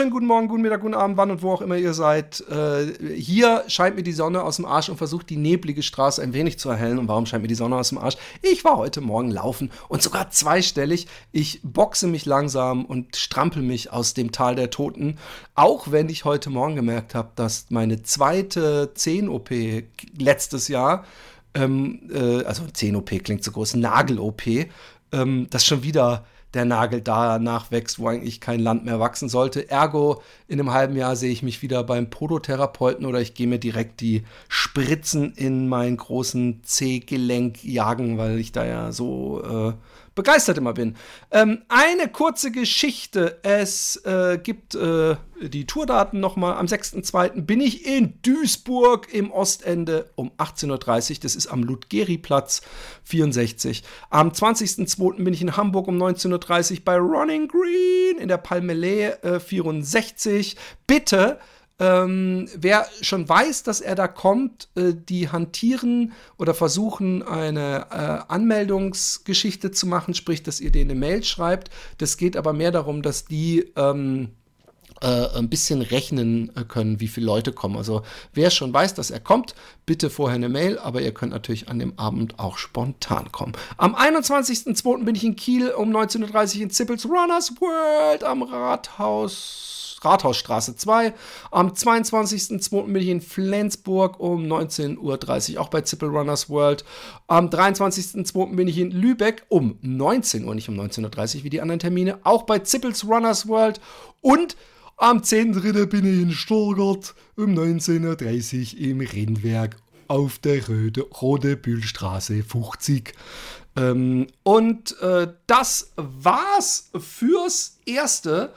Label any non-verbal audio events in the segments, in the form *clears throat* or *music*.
Wunderschönen guten Morgen, guten Mittag, guten Abend, wann und wo auch immer ihr seid. Äh, hier scheint mir die Sonne aus dem Arsch und versucht die neblige Straße ein wenig zu erhellen. Und warum scheint mir die Sonne aus dem Arsch? Ich war heute Morgen laufen und sogar zweistellig. Ich boxe mich langsam und strampel mich aus dem Tal der Toten. Auch wenn ich heute Morgen gemerkt habe, dass meine zweite 10-OP letztes Jahr, ähm, äh, also 10-OP klingt so groß, Nagel-OP, ähm, das schon wieder der Nagel da nachwächst, wo eigentlich kein Land mehr wachsen sollte. Ergo, in einem halben Jahr sehe ich mich wieder beim Podotherapeuten oder ich gehe mir direkt die Spritzen in meinen großen C-Gelenk jagen, weil ich da ja so äh, begeistert immer bin. Ähm, eine kurze Geschichte. Es äh, gibt äh, die Tourdaten nochmal. Am 6.2. bin ich in Duisburg im Ostende um 18.30 Uhr. Das ist am Ludgeri-Platz 64. Am 20.2. bin ich in Hamburg um 19.30 Uhr bei Running Green in der Palmelee äh, 64. Bitte ähm, wer schon weiß, dass er da kommt, äh, die hantieren oder versuchen, eine äh, Anmeldungsgeschichte zu machen, sprich, dass ihr denen eine Mail schreibt. Das geht aber mehr darum, dass die ähm, äh, ein bisschen rechnen äh, können, wie viele Leute kommen. Also wer schon weiß, dass er kommt, bitte vorher eine Mail, aber ihr könnt natürlich an dem Abend auch spontan kommen. Am 21.02. bin ich in Kiel um 19.30 Uhr in Zippels Runners World am Rathaus Rathausstraße 2. Am 22.02. bin ich in Flensburg um 19.30 Uhr, auch bei Zippel Runners World. Am 23.02. bin ich in Lübeck um 19 Uhr, nicht um 19.30 Uhr wie die anderen Termine, auch bei Zippels Runners World. Und am 10.3. bin ich in Stuttgart um 19.30 Uhr im Rennwerk auf der Röde, Rode Bühlstraße 50. Ähm, und äh, das war's fürs Erste.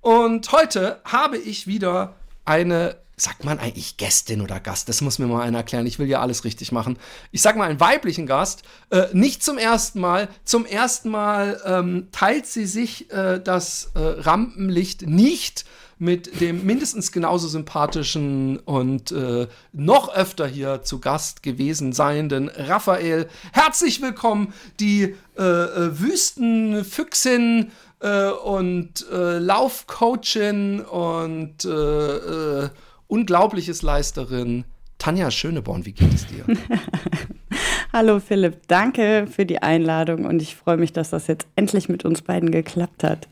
Und heute habe ich wieder eine, sagt man eigentlich Gästin oder Gast? Das muss mir mal einer erklären. Ich will ja alles richtig machen. Ich sag mal einen weiblichen Gast. Äh, nicht zum ersten Mal. Zum ersten Mal ähm, teilt sie sich äh, das äh, Rampenlicht nicht mit dem mindestens genauso sympathischen und äh, noch öfter hier zu Gast gewesen seienden Raphael. Herzlich willkommen, die äh, äh Wüstenfüchsin äh, und äh, Laufcoachin und äh, unglaubliches Leisterin Tanja Schöneborn. Wie geht es dir? *laughs* Hallo Philipp, danke für die Einladung und ich freue mich, dass das jetzt endlich mit uns beiden geklappt hat.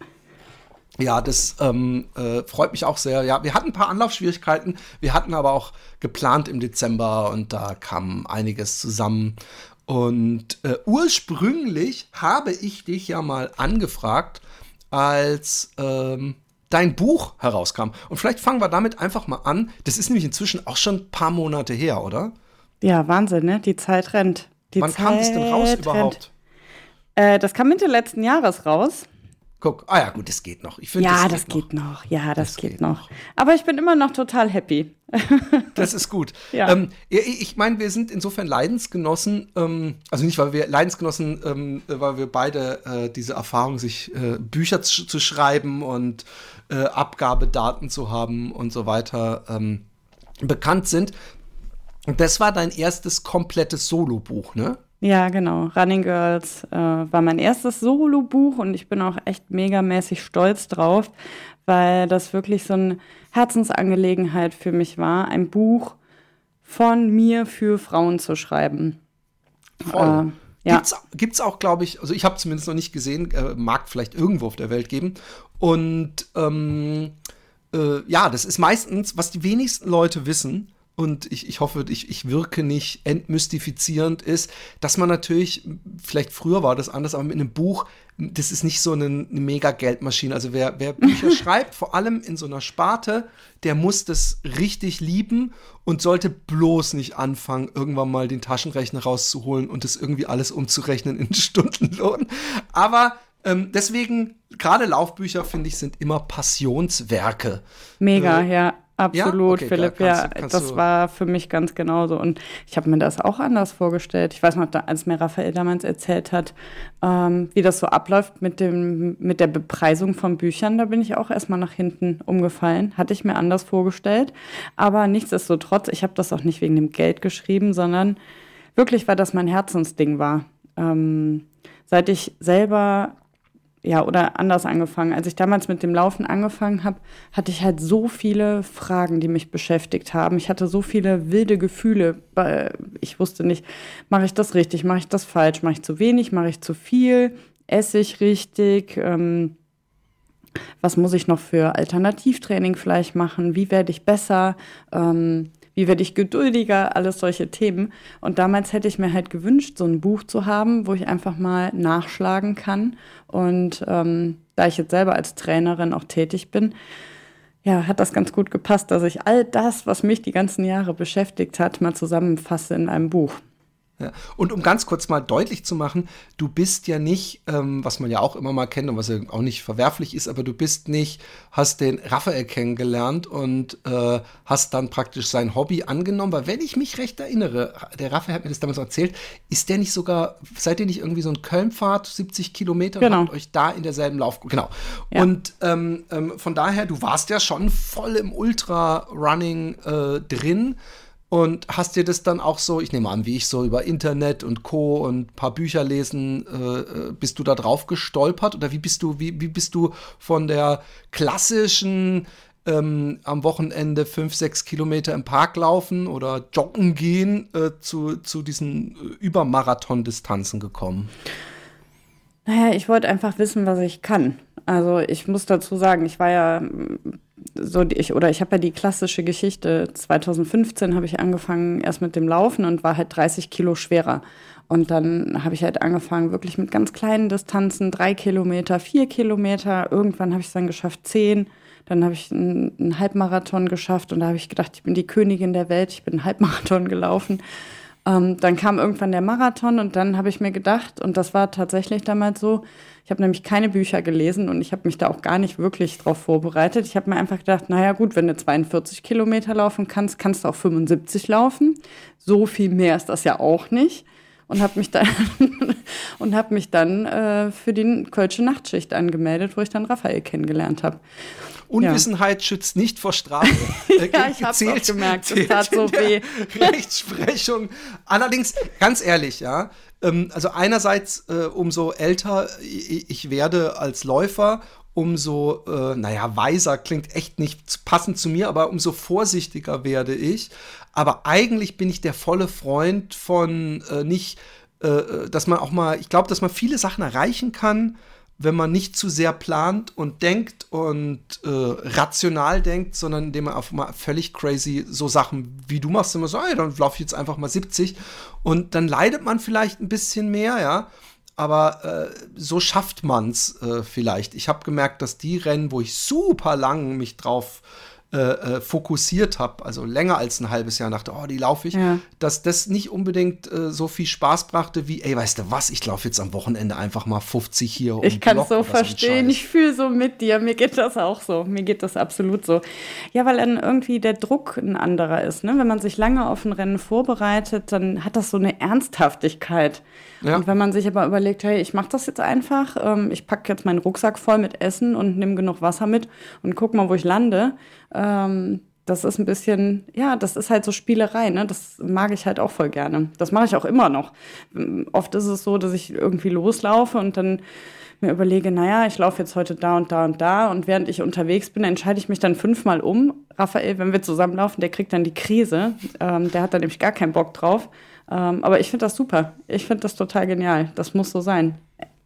Ja, das ähm, äh, freut mich auch sehr. Ja, wir hatten ein paar Anlaufschwierigkeiten. Wir hatten aber auch geplant im Dezember und da kam einiges zusammen. Und äh, ursprünglich habe ich dich ja mal angefragt, als ähm, dein Buch herauskam. Und vielleicht fangen wir damit einfach mal an. Das ist nämlich inzwischen auch schon ein paar Monate her, oder? Ja, Wahnsinn, ne? Die Zeit rennt. Die Wann Zeit kam es denn raus überhaupt? Äh, das kam Mitte letzten Jahres raus. Guck, ah ja, gut, das geht noch. Ich find, ja, das, geht, das geht noch. noch. Ja, das, das geht, geht noch. noch. Aber ich bin immer noch total happy. *laughs* das ist gut. Ja. Ähm, ich meine, wir sind insofern Leidensgenossen, ähm, also nicht, weil wir Leidensgenossen, ähm, weil wir beide äh, diese Erfahrung, sich äh, Bücher zu, zu, schreiben und äh, Abgabedaten zu haben und so weiter ähm, bekannt sind. Und das war dein erstes komplettes Solobuch, ne? Ja, genau. Running Girls äh, war mein erstes Solo-Buch und ich bin auch echt megamäßig stolz drauf, weil das wirklich so eine Herzensangelegenheit für mich war, ein Buch von mir für Frauen zu schreiben. Voll. Äh, ja. Gibt's, gibt's auch, glaube ich, also ich habe zumindest noch nicht gesehen, äh, mag vielleicht irgendwo auf der Welt geben. Und ähm, äh, ja, das ist meistens, was die wenigsten Leute wissen, und ich, ich hoffe, ich, ich wirke nicht entmystifizierend, ist, dass man natürlich, vielleicht früher war das anders, aber mit einem Buch, das ist nicht so eine, eine mega Geldmaschine. Also wer, wer Bücher *laughs* schreibt, vor allem in so einer Sparte, der muss das richtig lieben und sollte bloß nicht anfangen, irgendwann mal den Taschenrechner rauszuholen und das irgendwie alles umzurechnen in *laughs* Stundenlohn. Aber Ähm, deswegen, gerade Laufbücher, finde ich, sind immer Passionswerke. Mega, äh, ja. Absolut, ja? Okay, Philipp, klar, ja, kannst das war für mich ganz genauso. Und ich habe mir das auch anders vorgestellt. Ich weiß noch, als mir Raphael damals erzählt hat, ähm, wie das so abläuft mit, dem, mit der Bepreisung von Büchern, da bin ich auch erstmal nach hinten umgefallen. Hatte ich mir anders vorgestellt. Aber nichtsdestotrotz, ich habe das auch nicht wegen dem Geld geschrieben, sondern wirklich, weil das mein Herzensding war. Ähm, seit ich selber ja, oder anders angefangen. Als ich damals mit dem Laufen angefangen habe, hatte ich halt so viele Fragen, die mich beschäftigt haben. Ich hatte so viele wilde Gefühle. Ich wusste nicht, mache ich das richtig, mache ich das falsch, mache ich zu wenig, mache ich zu viel, esse ich richtig, ähm, was muss ich noch für Alternativtraining vielleicht machen, wie werde ich besser. Ähm, wie werde ich geduldiger, alles solche Themen. Und damals hätte ich mir halt gewünscht, so ein Buch zu haben, wo ich einfach mal nachschlagen kann. Und ähm, da ich jetzt selber als Trainerin auch tätig bin, ja, hat das ganz gut gepasst, dass ich all das, was mich die ganzen Jahre beschäftigt hat, mal zusammenfasse in einem Buch. Ja. Und um ganz kurz mal deutlich zu machen, du bist ja nicht, ähm, was man ja auch immer mal kennt und was ja auch nicht verwerflich ist, aber du bist nicht, hast den Raphael kennengelernt und äh, hast dann praktisch sein Hobby angenommen, weil wenn ich mich recht erinnere, der Raphael hat mir das damals erzählt, ist der nicht sogar, seid ihr nicht irgendwie so ein Kölnfahrt, 70 Kilometer, genau. und habt euch da in derselben Lauf, genau. Ja. Und ähm, ähm, von daher, du warst ja schon voll im Ultra-Running äh, drin. Und hast dir das dann auch so, ich nehme an, wie ich so über Internet und Co. und ein paar Bücher lesen, äh, äh, bist du da drauf gestolpert? Oder wie bist du, wie, wie bist du von der klassischen ähm, am Wochenende fünf, sechs Kilometer im Park laufen oder joggen gehen äh, zu, zu diesen äh, Übermarathon-Distanzen gekommen? Naja, ich wollte einfach wissen, was ich kann. Also ich muss dazu sagen, ich war ja so ich oder ich habe ja die klassische Geschichte. 2015 habe ich angefangen erst mit dem Laufen und war halt 30 Kilo schwerer. Und dann habe ich halt angefangen wirklich mit ganz kleinen Distanzen, drei Kilometer, vier Kilometer. Irgendwann habe ich es dann geschafft, zehn. Dann habe ich einen, einen Halbmarathon geschafft und da habe ich gedacht, ich bin die Königin der Welt. Ich bin einen Halbmarathon *laughs* gelaufen. Ähm, dann kam irgendwann der Marathon und dann habe ich mir gedacht, und das war tatsächlich damals so, ich habe nämlich keine Bücher gelesen und ich habe mich da auch gar nicht wirklich drauf vorbereitet. Ich habe mir einfach gedacht, naja gut, wenn du 42 Kilometer laufen kannst, kannst du auch 75 laufen. So viel mehr ist das ja auch nicht. Und habe mich dann, *laughs* und hab mich dann äh, für die Kölsche Nachtschicht angemeldet, wo ich dann Raphael kennengelernt habe. Unwissenheit ja. schützt nicht vor Strafe. *laughs* Äh, ja, ich habe auch gemerkt, es tat so weh. *laughs* Rechtsprechung. Allerdings, ganz ehrlich, ja, ähm, also einerseits, äh, umso älter ich werde als Läufer, umso, äh, naja, weiser klingt echt nicht passend zu mir, aber umso vorsichtiger werde ich. Aber eigentlich bin ich der volle Freund von äh, nicht, äh, äh dass man auch mal, ich glaube, dass man viele Sachen erreichen kann, wenn man nicht zu sehr plant und denkt und äh, rational denkt, sondern indem man einfach mal völlig crazy so Sachen wie du machst, immer so, ey, dann laufe ich jetzt einfach mal 70 und dann leidet man vielleicht ein bisschen mehr, ja. Aber äh, so schafft man's äh, vielleicht. Ich habe gemerkt, dass die Rennen, wo ich super lang mich drauf äh, äh, fokussiert habe, also länger als ein halbes Jahr dachte, oh, die laufe ich, ja. dass das nicht unbedingt äh, so viel Spaß brachte wie, ey, weißt du was, ich laufe jetzt am Wochenende einfach mal 50 hier. Um ich kann es so verstehen, ich fühle so mit dir, mir geht das auch so, mir geht das absolut so. Ja, weil dann irgendwie der Druck ein anderer ist, ne? wenn man sich lange auf ein Rennen vorbereitet, dann hat das so eine Ernsthaftigkeit. Ja. Und wenn man sich aber überlegt, hey, ich mache das jetzt einfach, ähm, ich packe jetzt meinen Rucksack voll mit Essen und nehme genug Wasser mit und guck mal, wo ich lande, ähm, das ist ein bisschen, ja, das ist halt so Spielerei, ne? Das mag ich halt auch voll gerne. Das mache ich auch immer noch. Oft ist es so, dass ich irgendwie loslaufe und dann mir überlege, naja, ich laufe jetzt heute da und da und da und während ich unterwegs bin, entscheide ich mich dann fünfmal um. Raphael, wenn wir zusammenlaufen, der kriegt dann die Krise. Ähm, der hat da nämlich gar keinen Bock drauf. Ähm, aber ich finde das super. Ich finde das total genial. Das muss so sein.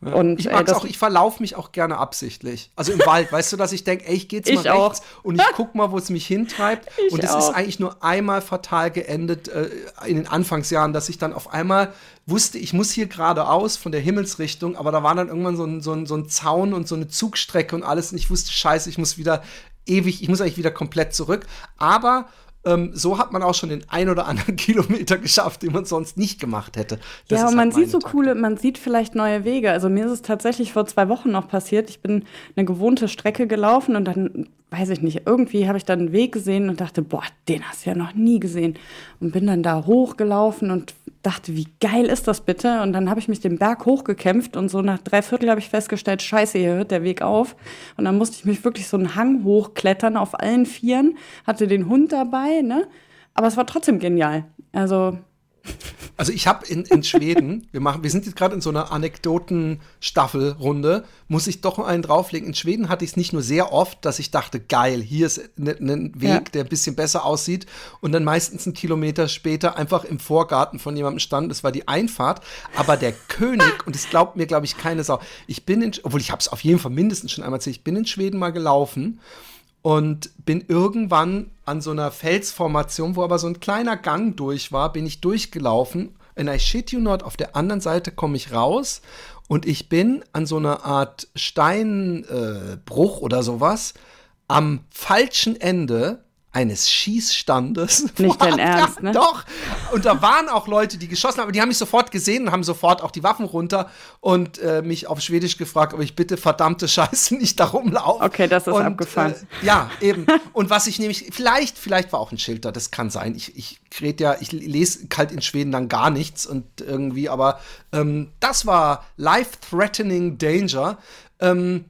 Ja. Und, ich mag's äh, auch, ich verlaufe mich auch gerne absichtlich. Also im Wald, weißt du, dass ich denke, ey, ich gehe jetzt mal ich rechts auch. und ich *laughs* guck mal, wo es mich hintreibt. Ich und es ist eigentlich nur einmal fatal geendet äh, in den Anfangsjahren, dass ich dann auf einmal wusste, ich muss hier geradeaus von der Himmelsrichtung, aber da war dann irgendwann so ein, so, ein, so ein Zaun und so eine Zugstrecke und alles und ich wusste, scheiße, ich muss wieder ewig, ich muss eigentlich wieder komplett zurück. Aber ähm, so hat man auch schon den ein oder anderen *laughs* Kilometer geschafft, den man sonst nicht gemacht hätte. Das ja, und man halt sieht so Taktik. coole, man sieht vielleicht neue Wege. Also mir ist es tatsächlich vor zwei Wochen noch passiert. Ich bin eine gewohnte Strecke gelaufen und dann, weiß ich nicht, irgendwie habe ich dann einen Weg gesehen und dachte, boah, den hast du ja noch nie gesehen. Und bin dann da hochgelaufen und dachte, wie geil ist das bitte? Und dann habe ich mich den Berg hochgekämpft und so nach drei Viertel habe ich festgestellt, scheiße, hier hört der Weg auf. Und dann musste ich mich wirklich so einen Hang hochklettern auf allen Vieren, hatte den Hund dabei, ne? Aber es war trotzdem genial. Also also ich habe in, in Schweden, wir machen, wir sind jetzt gerade in so einer Anekdoten-Staffelrunde, muss ich doch einen drauflegen. In Schweden hatte ich es nicht nur sehr oft, dass ich dachte, geil, hier ist ein ne, ne Weg, ja. der ein bisschen besser aussieht und dann meistens einen Kilometer später einfach im Vorgarten von jemandem stand. Das war die Einfahrt. Aber der *laughs* König, und es glaubt mir, glaube ich, keine Sau, ich bin in, obwohl ich habe es auf jeden Fall mindestens schon einmal erzählt, ich bin in Schweden mal gelaufen und bin irgendwann an so einer Felsformation, wo aber so ein kleiner Gang durch war, bin ich durchgelaufen. And I shit you not, auf der anderen Seite komme ich raus und ich bin an so einer Art Steinbruch äh, oder sowas am falschen Ende eines Schießstandes. Nicht dein *laughs* Ernst, ne? Doch. Und da waren auch Leute, die geschossen haben, aber die haben mich sofort gesehen und haben sofort auch die Waffen runter und äh, mich auf Schwedisch gefragt, ob ich bitte verdammte Scheiße nicht da rumlaufe. Okay, das ist und, abgefahren. Äh, ja, eben. *laughs* und was ich nämlich, vielleicht, vielleicht war auch ein Schild da, das kann sein. Ich, ich rede ja, ich lese kalt in Schweden dann gar nichts und irgendwie, aber ähm, das war life-threatening danger. Ähm,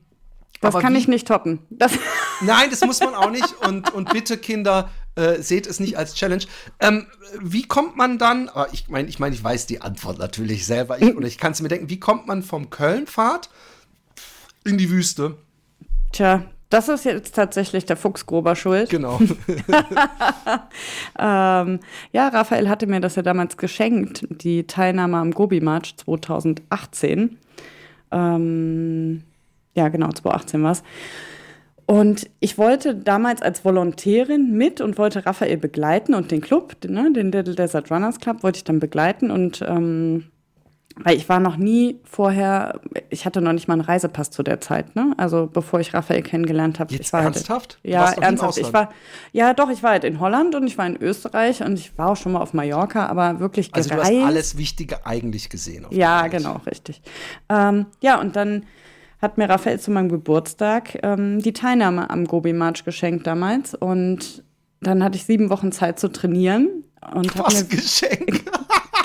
das Aber kann wie, ich nicht toppen. Das *laughs* Nein, das muss man auch nicht. Und, und bitte, Kinder, äh, seht es nicht als Challenge. Ähm, wie kommt man dann, aber ich meine, ich meine, ich weiß die Antwort natürlich selber, ich, oder ich kann es mir denken, wie kommt man vom Köln-Fahrt in die Wüste? Tja, das ist jetzt tatsächlich der Fuchsgruber schuld. Genau. *laughs* *laughs* ähm, ja, Raphael hatte mir das ja damals geschenkt, die Teilnahme am Gobi-March 2018. Ähm, ja, genau, 2018 war es. Und ich wollte damals als Volontärin mit und wollte Raphael begleiten und den Club, ne, den Little Desert Runners Club, wollte ich dann begleiten. Und ähm, weil ich war noch nie vorher, ich hatte noch nicht mal einen Reisepass zu der Zeit, ne? Also bevor ich Raphael kennengelernt habe. Jetzt ernsthaft? Halt, ja, ernsthaft. Ich war, ja, doch, ich war halt in Holland und ich war in Österreich und ich war auch schon mal auf Mallorca, aber wirklich gereist. Also du hast alles Wichtige eigentlich gesehen. ja, genau, richtig. Ähm, ja, und dann hat mir Raphael zu meinem Geburtstag ähm, die Teilnahme am Gobi March geschenkt damals. Und dann hatte ich sieben Wochen Zeit zu trainieren. Und Was ein Geschenk.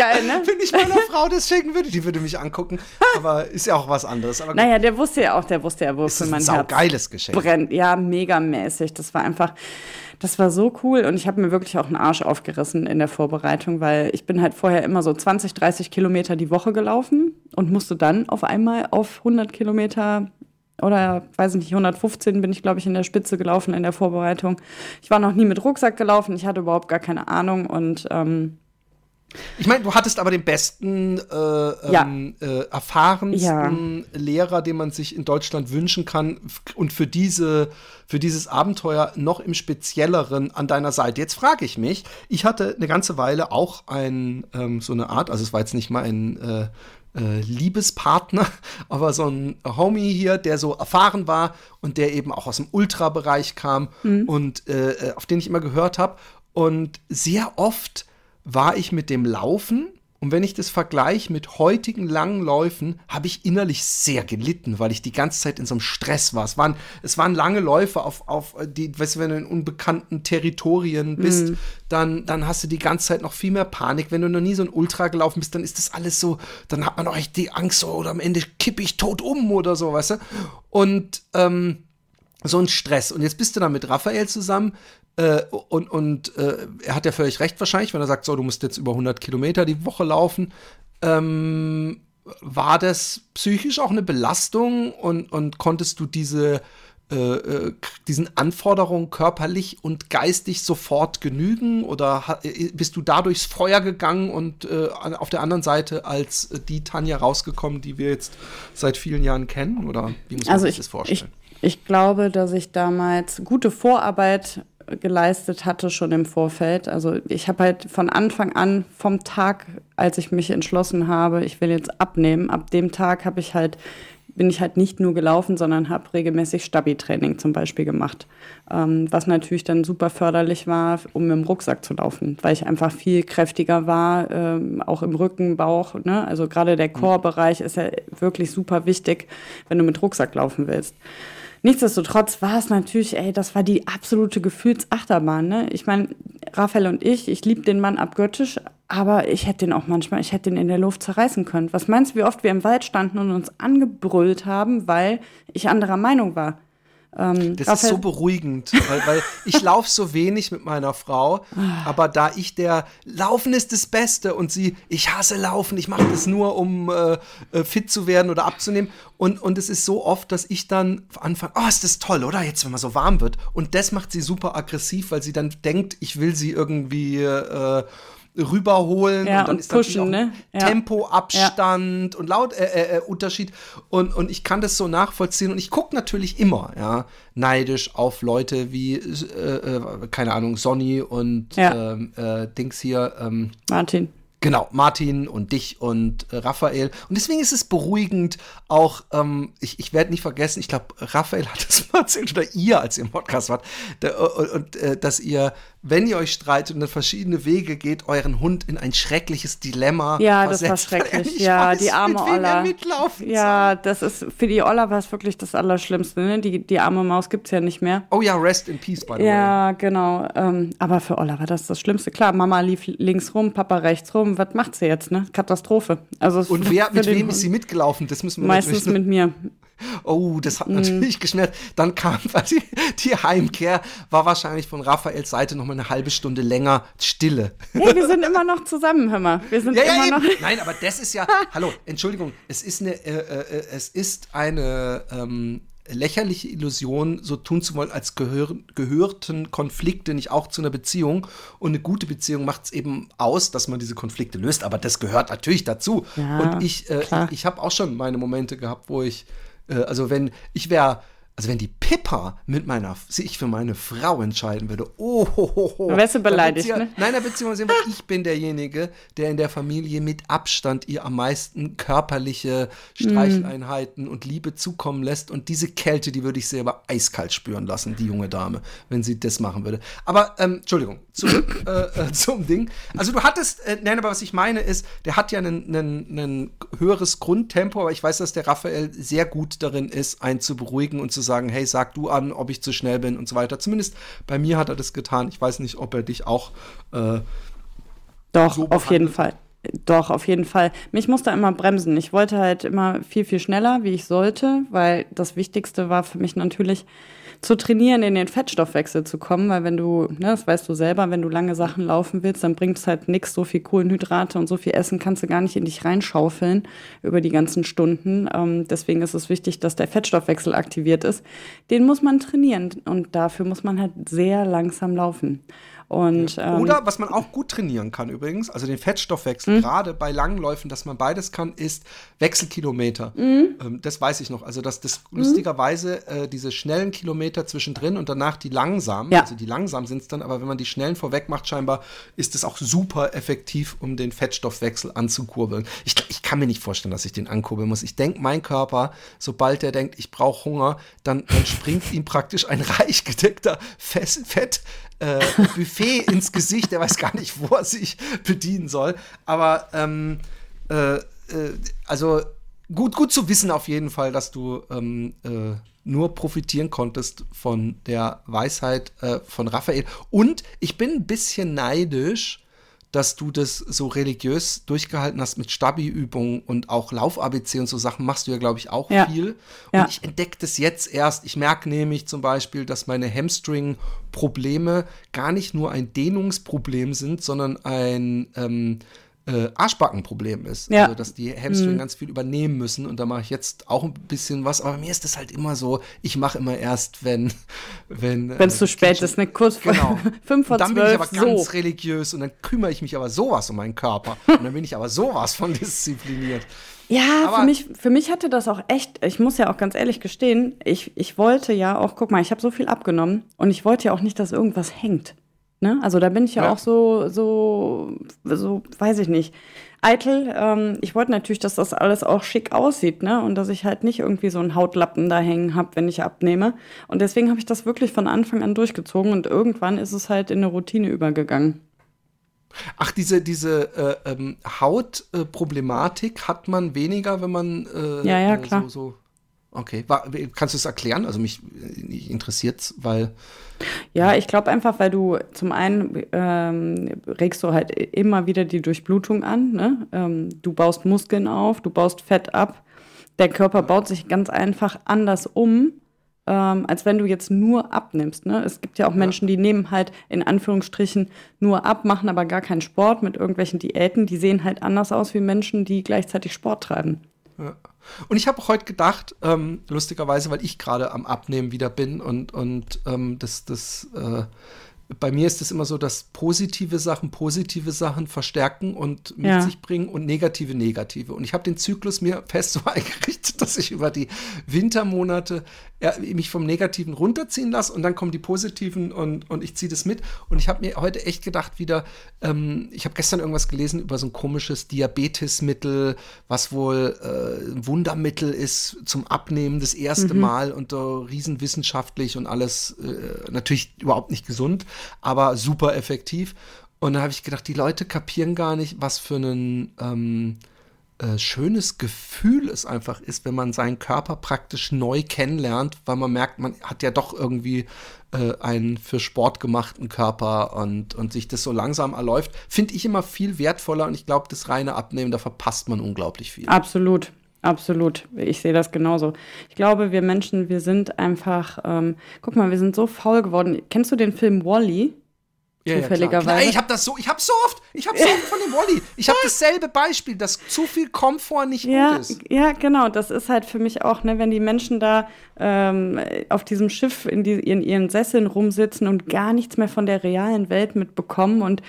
Geil, ne? *laughs* Wenn ich meiner Frau das schenken würde, die würde mich angucken. Aber ist ja auch was anderes. Aber naja, der wusste ja auch, der wusste ja, wofür mein Herz geiles Geschenk. brennt. Ja, megamäßig. Das war einfach, das war so cool. Und ich habe mir wirklich auch einen Arsch aufgerissen in der Vorbereitung, weil ich bin halt vorher immer so 20, 30 Kilometer die Woche gelaufen und musste dann auf einmal auf 100 Kilometer oder weiß ich nicht, 115 bin ich, glaube ich, in der Spitze gelaufen in der Vorbereitung. Ich war noch nie mit Rucksack gelaufen, ich hatte überhaupt gar keine Ahnung und ähm, ich meine, du hattest aber den besten, äh, ja. ähm, äh, erfahrensten ja. Lehrer, den man sich in Deutschland wünschen kann und für diese, für dieses Abenteuer noch im Spezielleren an deiner Seite. Jetzt frage ich mich, ich hatte eine ganze Weile auch ein, ähm, so eine Art, also es war jetzt nicht mal ein äh, äh, Liebespartner, *laughs* aber so ein Homie hier, der so erfahren war und der eben auch aus dem Ultra-Bereich kam mhm. und äh, äh auf den ich immer gehört habe. Und sehr oft war ich mit dem Laufen und wenn ich das vergleiche mit heutigen langen Läufen, habe ich innerlich sehr gelitten, weil ich die ganze Zeit in so einem Stress war. Es waren, es waren lange Läufe auf, auf die, weißt du, wenn du in unbekannten Territorien bist, mm. dann, dann hast du die ganze Zeit noch viel mehr Panik. Wenn du noch nie so ein Ultra gelaufen bist, dann ist das alles so, dann hat man auch echt die Angst, so, oder am Ende kippe ich tot um oder so, weißt du? Und ähm, so ein Stress. Und jetzt bist du da mit Raphael zusammen, äh, und und äh, er hat ja völlig recht wahrscheinlich, wenn er sagt, so, du musst jetzt über 100 Kilometer die Woche laufen. Ähm, war das psychisch auch eine Belastung und, und konntest du diese, äh, äh diesen Anforderungen körperlich und geistig sofort genügen oder äh, bist du da durchs Feuer gegangen und äh, auf der anderen Seite als die Tanja rausgekommen, die wir jetzt seit vielen Jahren kennen? Oder wie muss man also sich das vorstellen? Ich, ich glaube, dass ich damals gute Vorarbeit geleistet hatte schon im Vorfeld. Also ich habe halt von Anfang an, vom Tag, als ich mich entschlossen habe, ich will jetzt abnehmen, ab dem Tag habe ich halt bin ich halt nicht nur gelaufen, sondern habe regelmäßig Stabi-Training zum Beispiel gemacht. Ähm, was natürlich dann super förderlich war, um mit dem Rucksack zu laufen, weil ich einfach viel kräftiger war, ähm, auch im Rücken, Bauch. Ne? Also gerade der Chorbereich ist ja wirklich super wichtig, wenn du mit Rucksack laufen willst. Nichtsdestotrotz war es natürlich, ey, das war die absolute Gefühlsachterbahn. Ne? Ich meine, Raphael und ich, ich liebe den Mann abgöttisch, aber ich hätte den auch manchmal, ich hätte den in der Luft zerreißen können. Was meinst du, wie oft wir im Wald standen und uns angebrüllt haben, weil ich anderer Meinung war? Ähm, das ist so beruhigend, weil, weil *laughs* ich laufe so wenig mit meiner Frau, aber da ich der Laufen ist das Beste und sie, ich hasse Laufen, ich mache das nur, um äh, äh, fit zu werden oder abzunehmen. Und, und es ist so oft, dass ich dann anfange, oh, ist das toll, oder? Jetzt, wenn man so warm wird. Und das macht sie super aggressiv, weil sie dann denkt, ich will sie irgendwie. Äh, rüberholen ja, und dann und ist pushen, natürlich ne? Ja. Tempoabstand und laut äh, äh, äh, Unterschied und, und ich kann das so nachvollziehen und ich gucke natürlich immer ja neidisch auf Leute wie äh, äh, keine Ahnung Sonny und ähm, äh, Dings hier ähm, Martin. Genau, Martin und dich und äh, Raphael. Und deswegen ist es beruhigend, auch, ähm, ich, ich werde nicht vergessen, ich glaube, Raphael hat das *laughs* mal erzählt, oder ihr, als ihr im Podcast wart, da, und, und äh, dass ihr, wenn ihr euch streitet und dann verschiedene Wege geht, euren Hund in ein schreckliches Dilemma Ja, das war versetzt, schrecklich. Ja, weiß, die arme mit Olla. mitlaufen Ja, das ist, für die Olla war es wirklich das Allerschlimmste. Ne? Die, die arme Maus gibt es ja nicht mehr. soll. Oh ja, rest in peace, by the way. Ja, genau. Ähm, aber für Olla war das das Schlimmste. Klar, Mama lief links rum, Papa rechts rum. Was macht sie jetzt, ne? Katastrophe. Also Und wer, mit wem ist sie mitgelaufen? Das müssen wir Meistens mit mir. Oh, das Mhm. hat natürlich geschmerzt. Dann kam *laughs* die, die Heimkehr, war wahrscheinlich von Raphaels Seite noch mal eine halbe Stunde länger Stille. Hey, wir sind immer noch zusammen, hör mal. Wir sind Ja, ja, immer eben. noch. *laughs* Nein, aber das ist ja, hallo, Entschuldigung, es ist eine, äh, äh, es ist eine ähm, lächerliche Illusion, so tun zu wollen, als gehören, gehörten Konflikte nicht auch zu einer Beziehung. Und eine gute Beziehung macht es eben aus, dass man diese Konflikte löst. Aber das gehört natürlich dazu. Ja, Und ich, äh, ich, ich habe auch schon meine Momente gehabt, wo ich, äh, also wenn, ich wäre, also wenn die Pippa mit meiner, sich für meine Frau entscheiden würde, oh, ho, ho, ho. Dann wärst du beleidigt, ja, ne? Nein, beziehungsweise ich bin derjenige, der in der Familie mit Abstand ihr am meisten körperliche Streicheleinheiten und Liebe zukommen lässt. Und diese Kälte, die würde ich selber eiskalt spüren lassen, die junge Dame, wenn sie das machen würde. Aber, ähm, Entschuldigung, zurück *laughs* äh, äh, zum Ding. Also du hattest, äh, nein, aber was ich meine ist, der hat ja ein höheres Grundtempo, aber ich weiß, dass der Raphael sehr gut darin ist, einen zu beruhigen und zu sagen, hey, sag du an, ob ich zu schnell bin und so weiter. Zumindest bei mir hat er das getan. Ich weiß nicht, ob er dich auch äh, Doch, so auf jeden. Fall. Doch, auf jeden Fall. Mich musste immer bremsen. Ich wollte halt immer viel, viel schneller, wie ich sollte, weil das Wichtigste war für mich natürlich zu trainieren, in den Fettstoffwechsel zu kommen, weil wenn du, ne, das weißt du selber, wenn du lange Sachen laufen willst, dann bringt es halt nichts, so viel Kohlenhydrate und so viel Essen kannst du gar nicht in dich reinschaufeln über die ganzen Stunden. Ähm, deswegen ist es wichtig, dass der Fettstoffwechsel aktiviert ist. Den muss man trainieren und dafür muss man halt sehr langsam laufen. Und, ähm, Oder was man auch gut trainieren kann übrigens, also den Fettstoffwechsel, Mhm. gerade bei langen Läufen, dass man beides kann, ist Wechselkilometer. Mhm. Ähm, das weiß ich noch. Also, dass das lustigerweise äh, diese schnellen Kilometer zwischendrin und danach die langsamen, Ja. also die langsam sind es dann, aber wenn man die schnellen vorweg macht, scheinbar ist es auch super effektiv, um den Fettstoffwechsel anzukurbeln. Ich, ich kann mir nicht vorstellen, dass ich den ankurbeln muss. Ich denke, mein Körper, sobald der denkt, ich brauche Hunger, dann, dann springt ihm praktisch ein *laughs* reich gedeckter Fett äh, Buffet *laughs* ins Gesicht. Der weiß gar nicht, wo er sich bedienen soll. Aber ähm, äh, äh, also gut, gut zu wissen auf jeden Fall, dass du ähm, äh, nur profitieren konntest von der Weisheit äh, von Raphael. Und ich bin ein bisschen neidisch, dass du das so religiös durchgehalten hast mit Stabi-Übungen und auch Lauf-ABC und so Sachen machst du ja, glaube ich, auch Ja. viel. Ja. Und ich entdecke das jetzt erst. Ich merke nämlich zum Beispiel, dass meine Hamstring-Probleme gar nicht nur ein Dehnungsproblem sind, sondern ein ähm, äh, Arschbackenproblem ist. Ja. Also, dass die Hamstring ganz viel übernehmen müssen. Und da mache ich jetzt auch ein bisschen was. Aber mir ist das halt immer so, ich mache immer erst, wenn wenn Wenn es äh, zu spät ist, ne? Kurz vor Genau. *laughs* fünf vor und dann bin ich aber ganz so. religiös und dann kümmere ich mich aber sowas um meinen Körper. *laughs* Und dann bin ich aber sowas von diszipliniert. Ja, Aber- für mich, für mich hatte das auch echt, ich muss ja auch ganz ehrlich gestehen, ich, ich wollte ja auch, guck mal, ich habe so viel abgenommen und ich wollte ja auch nicht, dass irgendwas hängt. Ne? Also da bin ich ja, ja, auch so, so, so, weiß ich nicht, eitel. Ähm, ich wollte natürlich, dass das alles auch schick aussieht, ne? Und dass ich halt nicht irgendwie so einen Hautlappen da hängen habe, wenn ich abnehme. Und deswegen habe ich das wirklich von Anfang an durchgezogen und irgendwann ist es halt in eine Routine übergegangen. Ach, diese, diese äh, ähm, Hautproblematik hat man weniger, wenn man äh, ja, ja, klar. so, so Okay, War, kannst du es erklären? Also mich, mich interessiert es, weil. Ja, ich glaube einfach, weil du zum einen ähm, regst du halt immer wieder die Durchblutung an. Ne? Ähm, du baust Muskeln auf, du baust Fett ab. Der Körper baut sich ganz einfach anders um, ähm, als wenn du jetzt nur abnimmst. Ne? Es gibt ja auch Menschen, die nehmen halt in Anführungsstrichen nur ab, machen aber gar keinen Sport mit irgendwelchen Diäten. Die sehen halt anders aus wie Menschen, die gleichzeitig Sport treiben. Ja. Und ich habe heute gedacht, ähm, lustigerweise, weil ich gerade am Abnehmen wieder bin und, und ähm, das, das äh, bei mir ist es immer so, dass positive Sachen positive Sachen verstärken und mit ja. sich bringen und negative negative. Und ich habe den Zyklus mir *laughs* fest so eingerichtet, dass ich über die Wintermonate ja, mich vom Negativen runterziehen lasse und dann kommen die positiven und, und ich ziehe das mit. Und ich habe mir heute echt gedacht wieder, ähm, ich habe gestern irgendwas gelesen über so ein komisches Diabetesmittel, was wohl äh, ein Wundermittel ist zum Abnehmen das erste mhm. Mal und äh, riesenwissenschaftlich und alles äh, natürlich überhaupt nicht gesund aber super effektiv. Und da habe ich gedacht, die Leute kapieren gar nicht, was für ein ähm, äh, schönes Gefühl es einfach ist, wenn man seinen Körper praktisch neu kennenlernt, weil man merkt, man hat ja doch irgendwie äh, einen für Sport gemachten Körper und, und sich das so langsam erläuft, finde ich immer viel wertvoller und ich glaube, das reine Abnehmen, da verpasst man unglaublich viel. Absolut. Absolut, ich sehe das genauso. Ich glaube, wir Menschen, wir sind einfach, ähm, guck mal, wir sind so faul geworden. Kennst du den Film Wally? Ja, zufälligerweise. Ja, ich habe das so, ich habe so oft, ich habe so oft von dem Wally. Ich habe *laughs* dasselbe Beispiel, dass zu viel Komfort nicht ja, gut ist. Ja, genau. Das ist halt für mich auch, ne, wenn die Menschen da ähm, auf diesem Schiff in, die, in ihren Sesseln rumsitzen und gar nichts mehr von der realen Welt mitbekommen und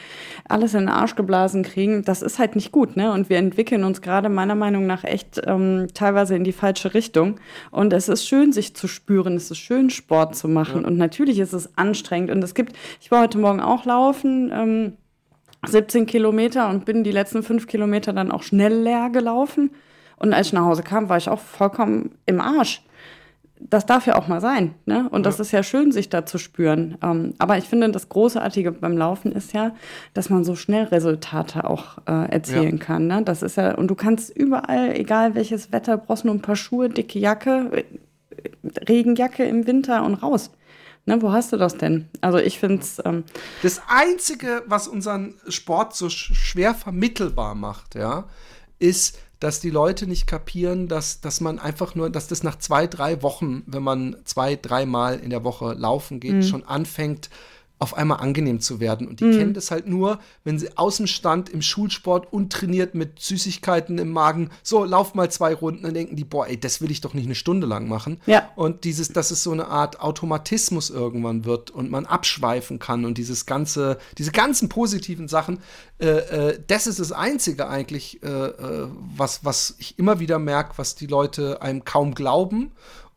alles in den Arsch geblasen kriegen, das ist halt nicht gut, ne? Und wir entwickeln uns gerade meiner Meinung nach echt ähm, teilweise in die falsche Richtung. Und es ist schön, sich zu spüren. Es ist schön, Sport zu machen. Ja. Und natürlich ist es anstrengend. Und es gibt, ich war heute Morgen auch laufen. Ähm, 17 Kilometer und bin die letzten fünf Kilometer dann auch schnell leer gelaufen. Und als ich nach Hause kam, war ich auch vollkommen im Arsch. Das darf ja auch mal sein. Ne? Und ja. das ist ja schön, sich da zu spüren. Ähm, aber ich finde, das Großartige beim Laufen ist ja, dass man so schnell Resultate auch äh, erzielen ja. kann. Ne? Das ist ja, und du kannst überall, egal welches Wetter, brauchst nur ein paar Schuhe, dicke Jacke, äh, Regenjacke im Winter und raus. Ne, wo hast du das denn? Also ich finde es. Ähm das Einzige, was unseren Sport so schwer vermittelbar macht, ja, ist, dass die Leute nicht kapieren, dass, dass man einfach nur, dass das nach zwei, drei Wochen, wenn man zwei, dreimal in der Woche laufen geht, mhm. schon anfängt, auf einmal angenehm zu werden. Und die mhm. kennen das halt nur, wenn sie aus dem Stand im Schulsport untrainiert mit Süßigkeiten im Magen, so, lauf mal zwei Runden, dann denken die, boah, ey, das will ich doch nicht eine Stunde lang machen. Ja. Und dieses, dass es so eine Art Automatismus irgendwann wird und man abschweifen kann und dieses ganze, diese ganzen positiven Sachen, äh, äh, das ist das Einzige eigentlich, äh, äh was, was ich immer wieder merke, was die Leute einem kaum glauben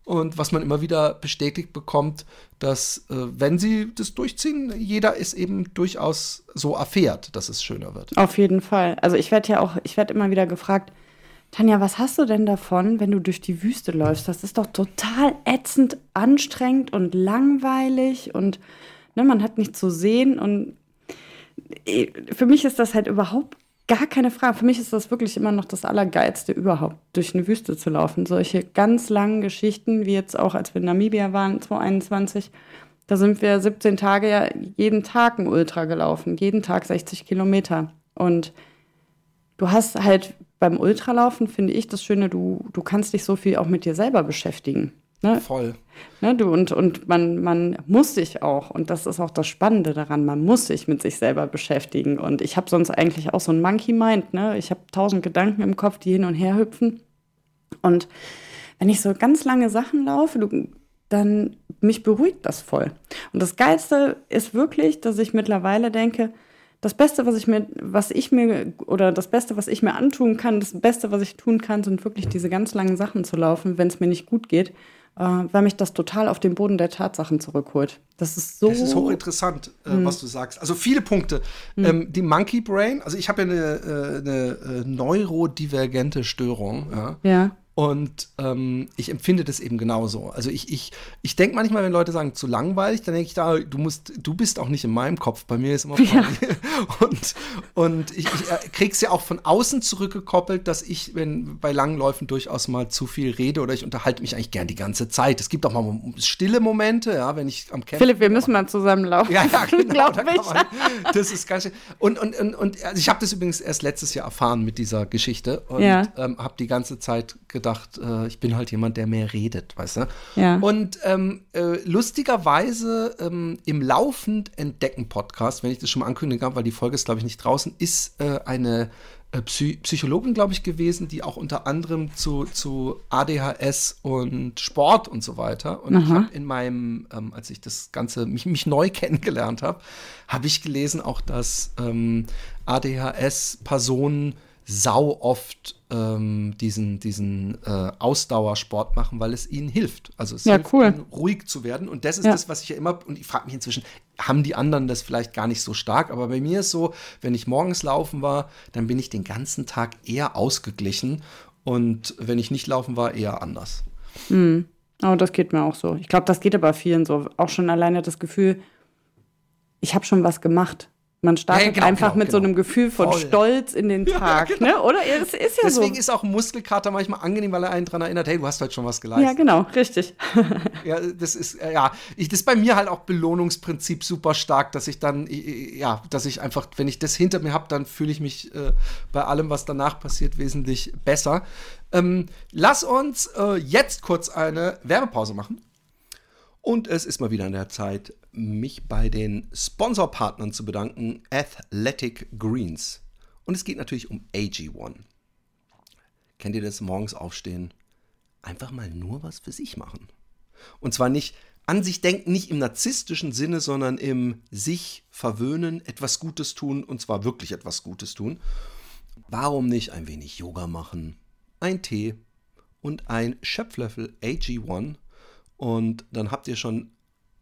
und was man immer wieder bestätigt bekommt, dass, äh, wenn sie das durchziehen, jeder es eben durchaus so erfährt, dass es schöner wird. Auf jeden Fall. Also ich werde ja auch, ich werde immer wieder gefragt, Tanja, was hast du denn davon, wenn du durch die Wüste läufst? Das ist doch total ätzend, anstrengend und langweilig und ne, man hat nichts zu sehen. Und äh, für mich ist das halt überhaupt Gar keine Frage. Für mich ist das wirklich immer noch das Allergeilste überhaupt, durch eine Wüste zu laufen. Solche ganz langen Geschichten, wie jetzt auch, als wir in Namibia waren, 2021. Da sind wir 17 Tage ja jeden Tag ein Ultra gelaufen. Jeden Tag 60 Kilometer. Und du hast halt beim Ultralaufen, finde ich, das Schöne, du, du kannst dich so viel auch mit dir selber beschäftigen. Ne? Voll. Ne, du, und und man, man muss sich auch, und das ist auch das Spannende daran, man muss sich mit sich selber beschäftigen. Und ich habe sonst eigentlich auch so ein Monkey Mind. Ne? Ich habe tausend Gedanken im Kopf, die hin und her hüpfen. Und wenn ich so ganz lange Sachen laufe, du, dann mich beruhigt das voll. Und das Geilste ist wirklich, dass ich mittlerweile denke, das Beste, was ich mir, was ich mir, oder das Beste, was ich mir antun kann, das Beste, was ich tun kann, sind wirklich diese ganz langen Sachen zu laufen, wenn es mir nicht gut geht äh, weil mich das total auf den Boden der Tatsachen zurückholt. Das ist so. Das ist hochinteressant, äh, mhm. was du sagst. Also viele Punkte. Mhm. Ähm, die Monkey Brain, also ich habe ja eine, äh, eine, äh, neurodivergente Störung. Ja. ja. Und ähm, ich empfinde das eben genauso. Also ich, ich, ich denke manchmal, wenn Leute sagen, zu langweilig, dann denke ich da, du musst, du bist auch nicht in meinem Kopf. Bei mir ist immer ja. *laughs* Und, und ich, ich äh, krieg's ja auch von außen zurückgekoppelt, dass ich, wenn bei langen Läufen durchaus mal zu viel rede oder ich unterhalte mich eigentlich gern die ganze Zeit. Es gibt auch mal stille Momente, ja, wenn ich am Camp Philipp, wir müssen mal zusammen laufen. Ja, ja, *laughs* genau. da man, das ist ganz schön. Und, und, und, und also ich habe das übrigens erst letztes Jahr erfahren mit dieser Geschichte und ja. ähm, habe die ganze Zeit gedacht, gedacht, äh, ich bin halt jemand, der mehr redet, weißt du? Ja. Und ähm, äh, lustigerweise ähm, im Laufend Entdecken Podcast, wenn ich das schon mal ankündigen habe, weil die Folge ist, glaube ich, nicht draußen, ist äh, eine äh, Psy Psychologin, glaube ich, gewesen, die auch unter anderem zu, zu ADHS und Sport und so weiter. Und Aha. ich habe in meinem, ähm, als ich das Ganze, mich, mich neu *laughs* kennengelernt habe, habe ich gelesen auch, dass ähm, ADHS-Personen sau oft ähm, diesen, diesen äh, Ausdauersport machen, weil es ihnen hilft. Also es ja, hilft cool. ihnen, ruhig zu werden. Und das ist ja. das, was ich ja immer, und ich frage mich inzwischen, haben die anderen das vielleicht gar nicht so stark? Aber bei mir ist so, wenn ich morgens laufen war, dann bin ich den ganzen Tag eher ausgeglichen. Und wenn ich nicht laufen war, eher anders. Mhm. Oh, das geht mir auch so. Ich glaube, das geht aber vielen so. Auch schon alleine das Gefühl, ich habe schon was gemacht. Man startet ja, genau, einfach genau, mit genau. so einem Gefühl von Voll. Stolz in den *laughs* Tag, ja, genau. ne? oder? Es ist ja Deswegen so. ist auch ein Muskelkater manchmal angenehm, weil er einen daran erinnert, hey, du hast heute schon was geleistet. Ja, genau, richtig. *laughs* ja, das ist, äh, ja, ich, das ist bei mir halt auch Belohnungsprinzip super stark, dass ich dann, ja, dass ich einfach, wenn ich das hinter mir habe, dann fühle ich mich äh, bei allem, was danach passiert, wesentlich besser. Ähm, lass uns äh, jetzt kurz eine Werbepause machen. Und es ist mal wieder an der Zeit, mich bei den Sponsorpartnern zu bedanken, Athletic Greens. Und es geht natürlich um AG1. Kennt ihr das morgens aufstehen? Einfach mal nur was für sich machen. Und zwar nicht an sich denken, nicht im narzisstischen Sinne, sondern im sich verwöhnen, etwas Gutes tun und zwar wirklich etwas Gutes tun. Warum nicht ein wenig Yoga machen, ein Tee und ein Schöpflöffel AG1 und dann habt ihr schon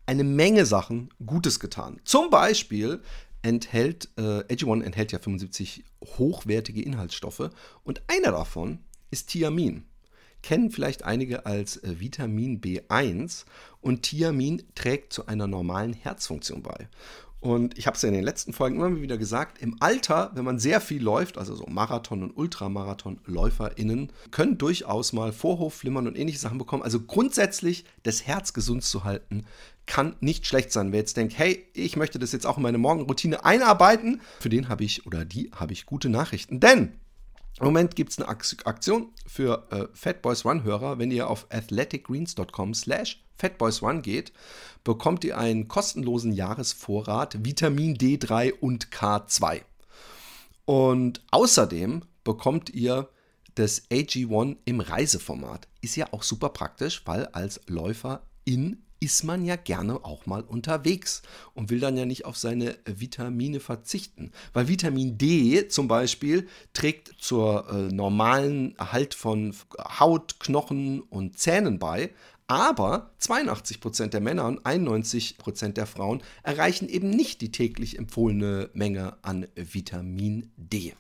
eine Menge Sachen Gutes getan. Zum Beispiel enthält, äh, AG1 enthält ja 75 hochwertige Inhaltsstoffe und einer davon ist Thiamin. Kennen vielleicht einige als äh, Vitamin B1 und Thiamin trägt zu einer normalen Herzfunktion bei. Und ich habe es ja in den letzten Folgen immer wieder gesagt, im Alter, wenn man sehr viel läuft, also so Marathon- und Ultramarathon-LäuferInnen, können durchaus mal Vorhofflimmern und ähnliche Sachen bekommen. Also grundsätzlich das Herz gesund zu halten, kann nicht schlecht sein. Wer jetzt denkt, hey, ich möchte das jetzt auch in meine Morgenroutine einarbeiten, für den habe ich oder die habe ich gute Nachrichten. Denn im Moment gibt es eine Aktion für äh, Fatboys Run-Hörer. Wenn ihr auf athleticgreens.com slash fatboysrun geht, bekommt ihr einen kostenlosen Jahresvorrat Vitamin D3 und K2. Und außerdem bekommt ihr das AG1 im Reiseformat. Ist ja auch super praktisch, weil als Läufer in ist man ja gerne auch mal unterwegs und will dann ja nicht auf seine Vitamine verzichten. Weil Vitamin D zum Beispiel trägt zur äh, normalen Erhalt von Haut, Knochen und Zähnen bei. Aber 82% der Männer und 91% der Frauen erreichen eben nicht die täglich empfohlene Menge an Vitamin D.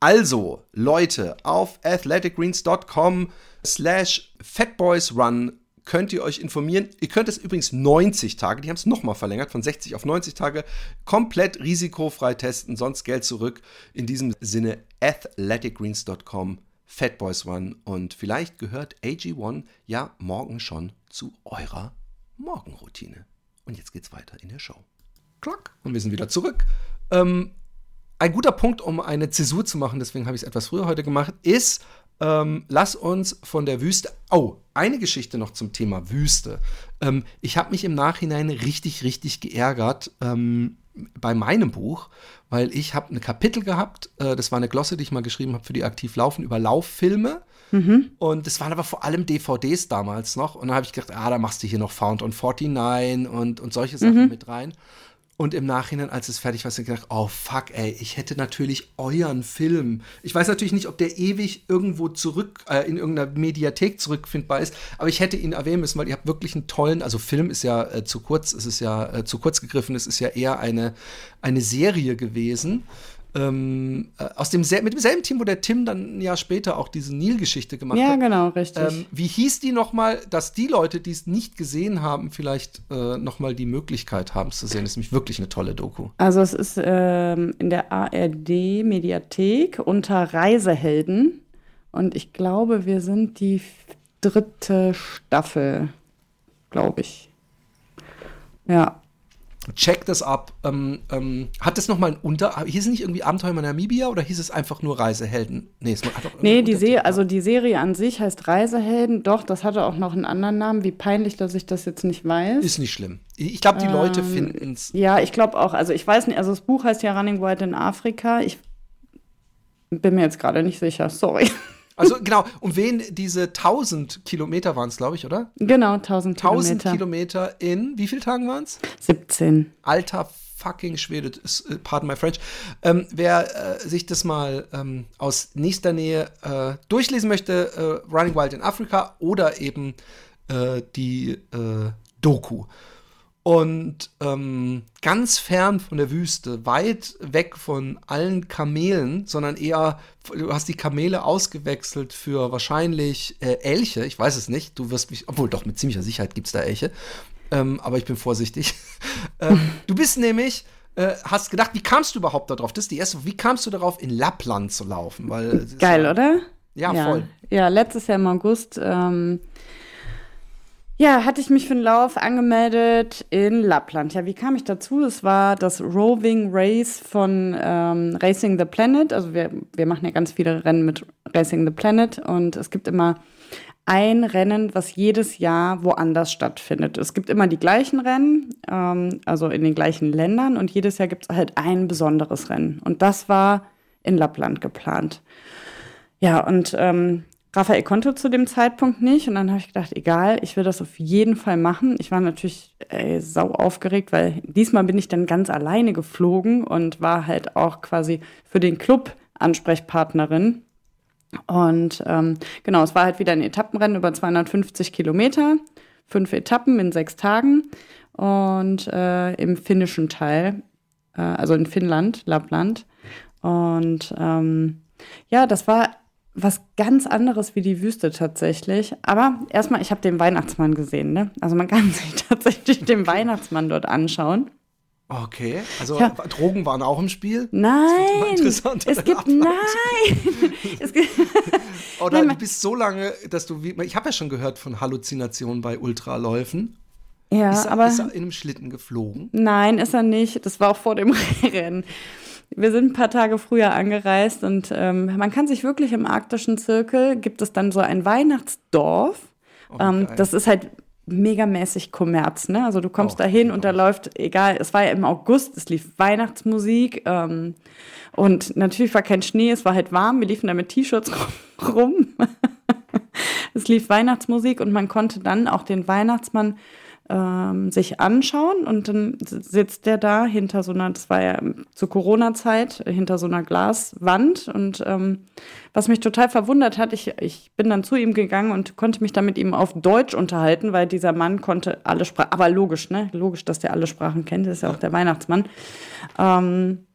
Also, Leute, auf athleticgreens.com slash fatboysrun könnt ihr euch informieren. Ihr könnt es übrigens 90 Tage, die haben es nochmal verlängert, von 60 auf 90 Tage, komplett risikofrei testen, sonst Geld zurück. In diesem Sinne, athleticgreens.com, Fatboys One und vielleicht gehört AG1 ja morgen schon zu eurer Morgenroutine. Und jetzt geht's weiter in der Show. Klack. Und wir sind wieder zurück. Ähm, ein guter Punkt, um eine Zäsur zu machen, deswegen habe ich es etwas früher heute gemacht, ist, ähm, lass uns von der Wüste. Oh, eine Geschichte noch zum Thema Wüste. Ähm, ich habe mich im Nachhinein richtig, richtig geärgert ähm, bei meinem Buch, weil ich habe eine Kapitel gehabt. Äh, das war eine Glosse, die ich mal geschrieben habe für die aktiv laufen über Lauffilme. Mhm. Und das waren aber vor allem DVDs damals noch. Und da habe ich gedacht, ah, da machst du hier noch Found on 49 und, und solche Sachen mhm. mit rein. Und im Nachhinein, als es fertig war, habe ich gedacht, oh fuck, ey, ich hätte natürlich euren Film. Ich weiß natürlich nicht, ob der ewig irgendwo zurück, äh, in irgendeiner Mediathek zurückfindbar ist, aber ich hätte ihn erwähnen müssen, weil ihr habt wirklich einen tollen, also Film ist ja äh, zu kurz, es ist ja äh, zu kurz gegriffen, es ist ja eher eine, eine Serie gewesen ähm, äh, aus dem mit demselben Team, wo der Tim dann ein Jahr später auch diese Nil-Geschichte gemacht ja, hat. Ja, genau, richtig. Ähm, wie hieß die nochmal, dass die Leute, die es nicht gesehen haben, vielleicht äh, nochmal die Möglichkeit haben es zu sehen? Das ist nämlich wirklich eine tolle Doku. Also es ist ähm, in der ARD-Mediathek unter Reisehelden und ich glaube, wir sind die dritte Staffel, glaube ich. Ja, check das ab. Ähm, ähm, hat das nochmal ein Unter. Hieß es nicht irgendwie Abenteuer in Namibia oder hieß es einfach nur Reisehelden? Nee, es hat doch nee die Serie, also die Serie an sich heißt Reisehelden. Doch, das hatte auch noch einen anderen Namen. Wie peinlich, dass ich das jetzt nicht weiß. Ist nicht schlimm. Ich glaube, die ähm, Leute finden es. Ja, ich glaube auch. Also ich weiß nicht, also das Buch heißt ja Running Wild in Afrika. Ich bin mir jetzt gerade nicht sicher. Sorry. Also genau, um wen diese 1000 Kilometer waren es, glaube ich, oder? Genau, 1000 Kilometer. 1000 Kilometer in, wie viele Tagen waren es? 17. Alter fucking Schwede, äh, pardon my French. Ähm, wer äh, sich das mal ähm, aus nächster Nähe äh, durchlesen möchte, äh, Running Wild in Afrika oder eben äh, die äh, Doku und ähm, ganz fern von der Wüste, weit weg von allen Kamelen, sondern eher, du hast die Kamele ausgewechselt für wahrscheinlich äh, Elche, ich weiß es nicht, du wirst mich, obwohl doch mit ziemlicher Sicherheit gibt es da Elche, ähm, aber ich bin vorsichtig. *laughs* ähm, du bist nämlich, äh, hast gedacht, wie kamst du überhaupt darauf? Das ist die erste, wie kamst du darauf, in Lappland zu laufen? Weil, Geil, ja, oder? Ja, ja, voll. Ja, letztes Jahr im August ähm, ja, hatte ich mich für einen Lauf angemeldet in Lappland. Ja, wie kam ich dazu? Es war das Roving Race von ähm, Racing the Planet. Also wir, wir machen ja ganz viele Rennen mit Racing the Planet und es gibt immer ein Rennen, was jedes Jahr woanders stattfindet. Es gibt immer die gleichen Rennen, ähm, also in den gleichen Ländern und jedes Jahr gibt es halt ein besonderes Rennen. Und das war in Lappland geplant. Ja, und ähm, Raphael konnte zu dem Zeitpunkt nicht und dann habe ich gedacht, egal, ich will das auf jeden Fall machen. Ich war natürlich ey, sau aufgeregt, weil diesmal bin ich dann ganz alleine geflogen und war halt auch quasi für den Club Ansprechpartnerin. Und ähm, genau, es war halt wieder ein Etappenrennen über 250 Kilometer, fünf Etappen in sechs Tagen und äh, im finnischen Teil, äh, also in Finnland, Lappland. Und ähm, ja, das war was ganz anderes wie die Wüste tatsächlich. Aber erstmal, ich habe den Weihnachtsmann gesehen. Ne? Also man *laughs* kann sich tatsächlich den Weihnachtsmann dort anschauen. Okay, also ja. Drogen waren auch im Spiel? Nein, es gibt, nein. es gibt, Oder nein, du bist so lange, dass du, wie, ich habe ja schon gehört von Halluzinationen bei Ultraläufen. Ja, ist er, aber. Ist er in einem Schlitten geflogen? Nein, ist er nicht. Das war auch vor dem *laughs* Rennen. Wir sind ein paar Tage früher angereist und ähm, man kann sich wirklich im arktischen Zirkel, gibt es dann so ein Weihnachtsdorf. Oh, ähm, das ist halt megamäßig Kommerz, ne? Also du kommst oh, da hin und da läuft, egal, es war ja im August, es lief Weihnachtsmusik ähm, und natürlich war kein Schnee, es war halt warm, wir liefen da mit T-Shirts *laughs* rum. es lief Weihnachtsmusik und man konnte dann auch den Weihnachtsmann ähm, sich anschauen und dann sitzt der da hinter so einer, das war ja zur Corona-Zeit, hinter so einer Glaswand und ähm, was mich total verwundert hat, ich, ich bin dann zu ihm gegangen und konnte mich dann mit ihm auf Deutsch unterhalten, weil dieser Mann konnte alle Sprachen, aber logisch, ne, logisch, dass der alle Sprachen kennt, das ist ja auch der Weihnachtsmann. Ähm,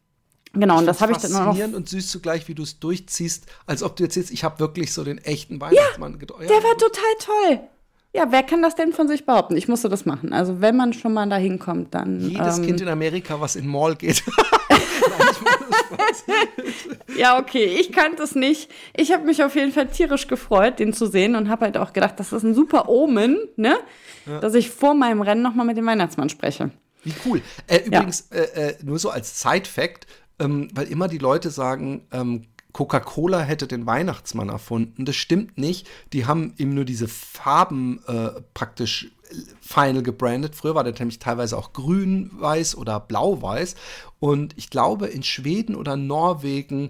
Genau, und das habe ich dann noch. Faszinierend und süß zugleich, wie du es durchziehst, als ob du jetzt jetzt, ich habe wirklich so den echten Weihnachtsmann ja, ja, Der war total toll. Ja, wer kann das denn von sich behaupten? Ich musste das machen. Also wenn man schon mal dahin kommt, dann. Jedes ähm, Kind in Amerika, was in Mall geht. *laughs* ja, okay, ich kannte es nicht. Ich habe mich auf jeden Fall tierisch gefreut, den zu sehen und habe halt auch gedacht, das ist ein super Omen, ne? Ja. Dass ich vor meinem Rennen nochmal mit dem Weihnachtsmann spreche. Wie cool. Äh, übrigens, ja. äh, äh, nur so als Side-Fact, ähm, weil immer die Leute sagen, ähm, Coca-Cola hätte den Weihnachtsmann erfunden. Das stimmt nicht. Die haben ihm nur diese Farben äh, praktisch final gebrandet. Früher war der nämlich teilweise auch grün-weiß oder blau-weiß. Und ich glaube, in Schweden oder Norwegen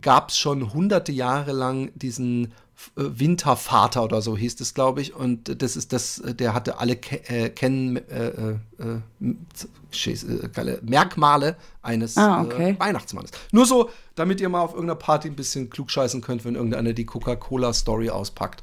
gab es schon hunderte Jahre lang diesen äh, Wintervater oder so hieß es, glaube ich. Und das ist das, der hatte alle ke äh, kennen äh, äh, äh, Merkmale eines ah, okay. Weihnachtsmannes. Nur so, damit ihr mal auf irgendeiner Party ein bisschen klugscheißen könnt, wenn irgendeiner die Coca-Cola-Story auspackt.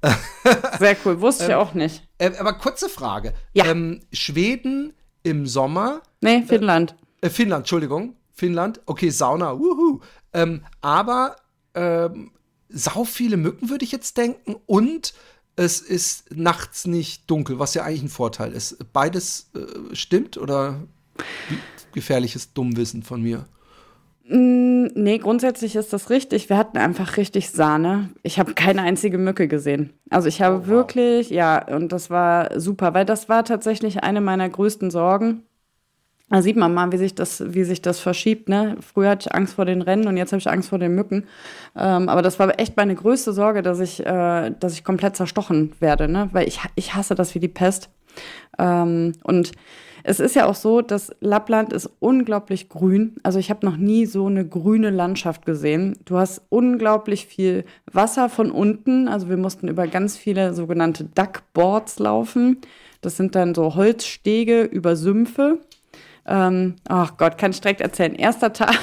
*laughs* Sehr cool, wusste ich ähm, auch nicht. aber kurze Frage. Ja. Ähm, Schweden im Sommer. Nee, Finnland. Finnland, Entschuldigung. Finnland. Okay, Sauna, wuhu. Ähm, aber ähm, sau viele Mücken, würde ich jetzt denken. Und es ist nachts nicht dunkel, was ja eigentlich ein Vorteil ist. Beides äh, stimmt oder gefährliches Dummwissen von mir? Mm, nee, grundsätzlich ist das richtig. Wir hatten einfach richtig Sahne. Ich habe keine einzige Mücke gesehen. Also ich habe oh, wow. wirklich, ja, und das war super, weil das war tatsächlich eine meiner größten Sorgen. Da sieht man mal, wie sich das, wie sich das verschiebt. Ne? Früher hatte ich Angst vor den Rennen und jetzt habe ich Angst vor den Mücken. Ähm, aber das war echt meine größte Sorge, dass ich, äh, dass ich komplett zerstochen werde, ne? weil ich, ich hasse das wie die Pest. Ähm, und es ist ja auch so, dass Lappland ist unglaublich grün. Also ich habe noch nie so eine grüne Landschaft gesehen. Du hast unglaublich viel Wasser von unten. Also wir mussten über ganz viele sogenannte Duckboards laufen. Das sind dann so Holzstege über Sümpfe. Ähm, ach Gott, kann ich direkt erzählen. Erster Tag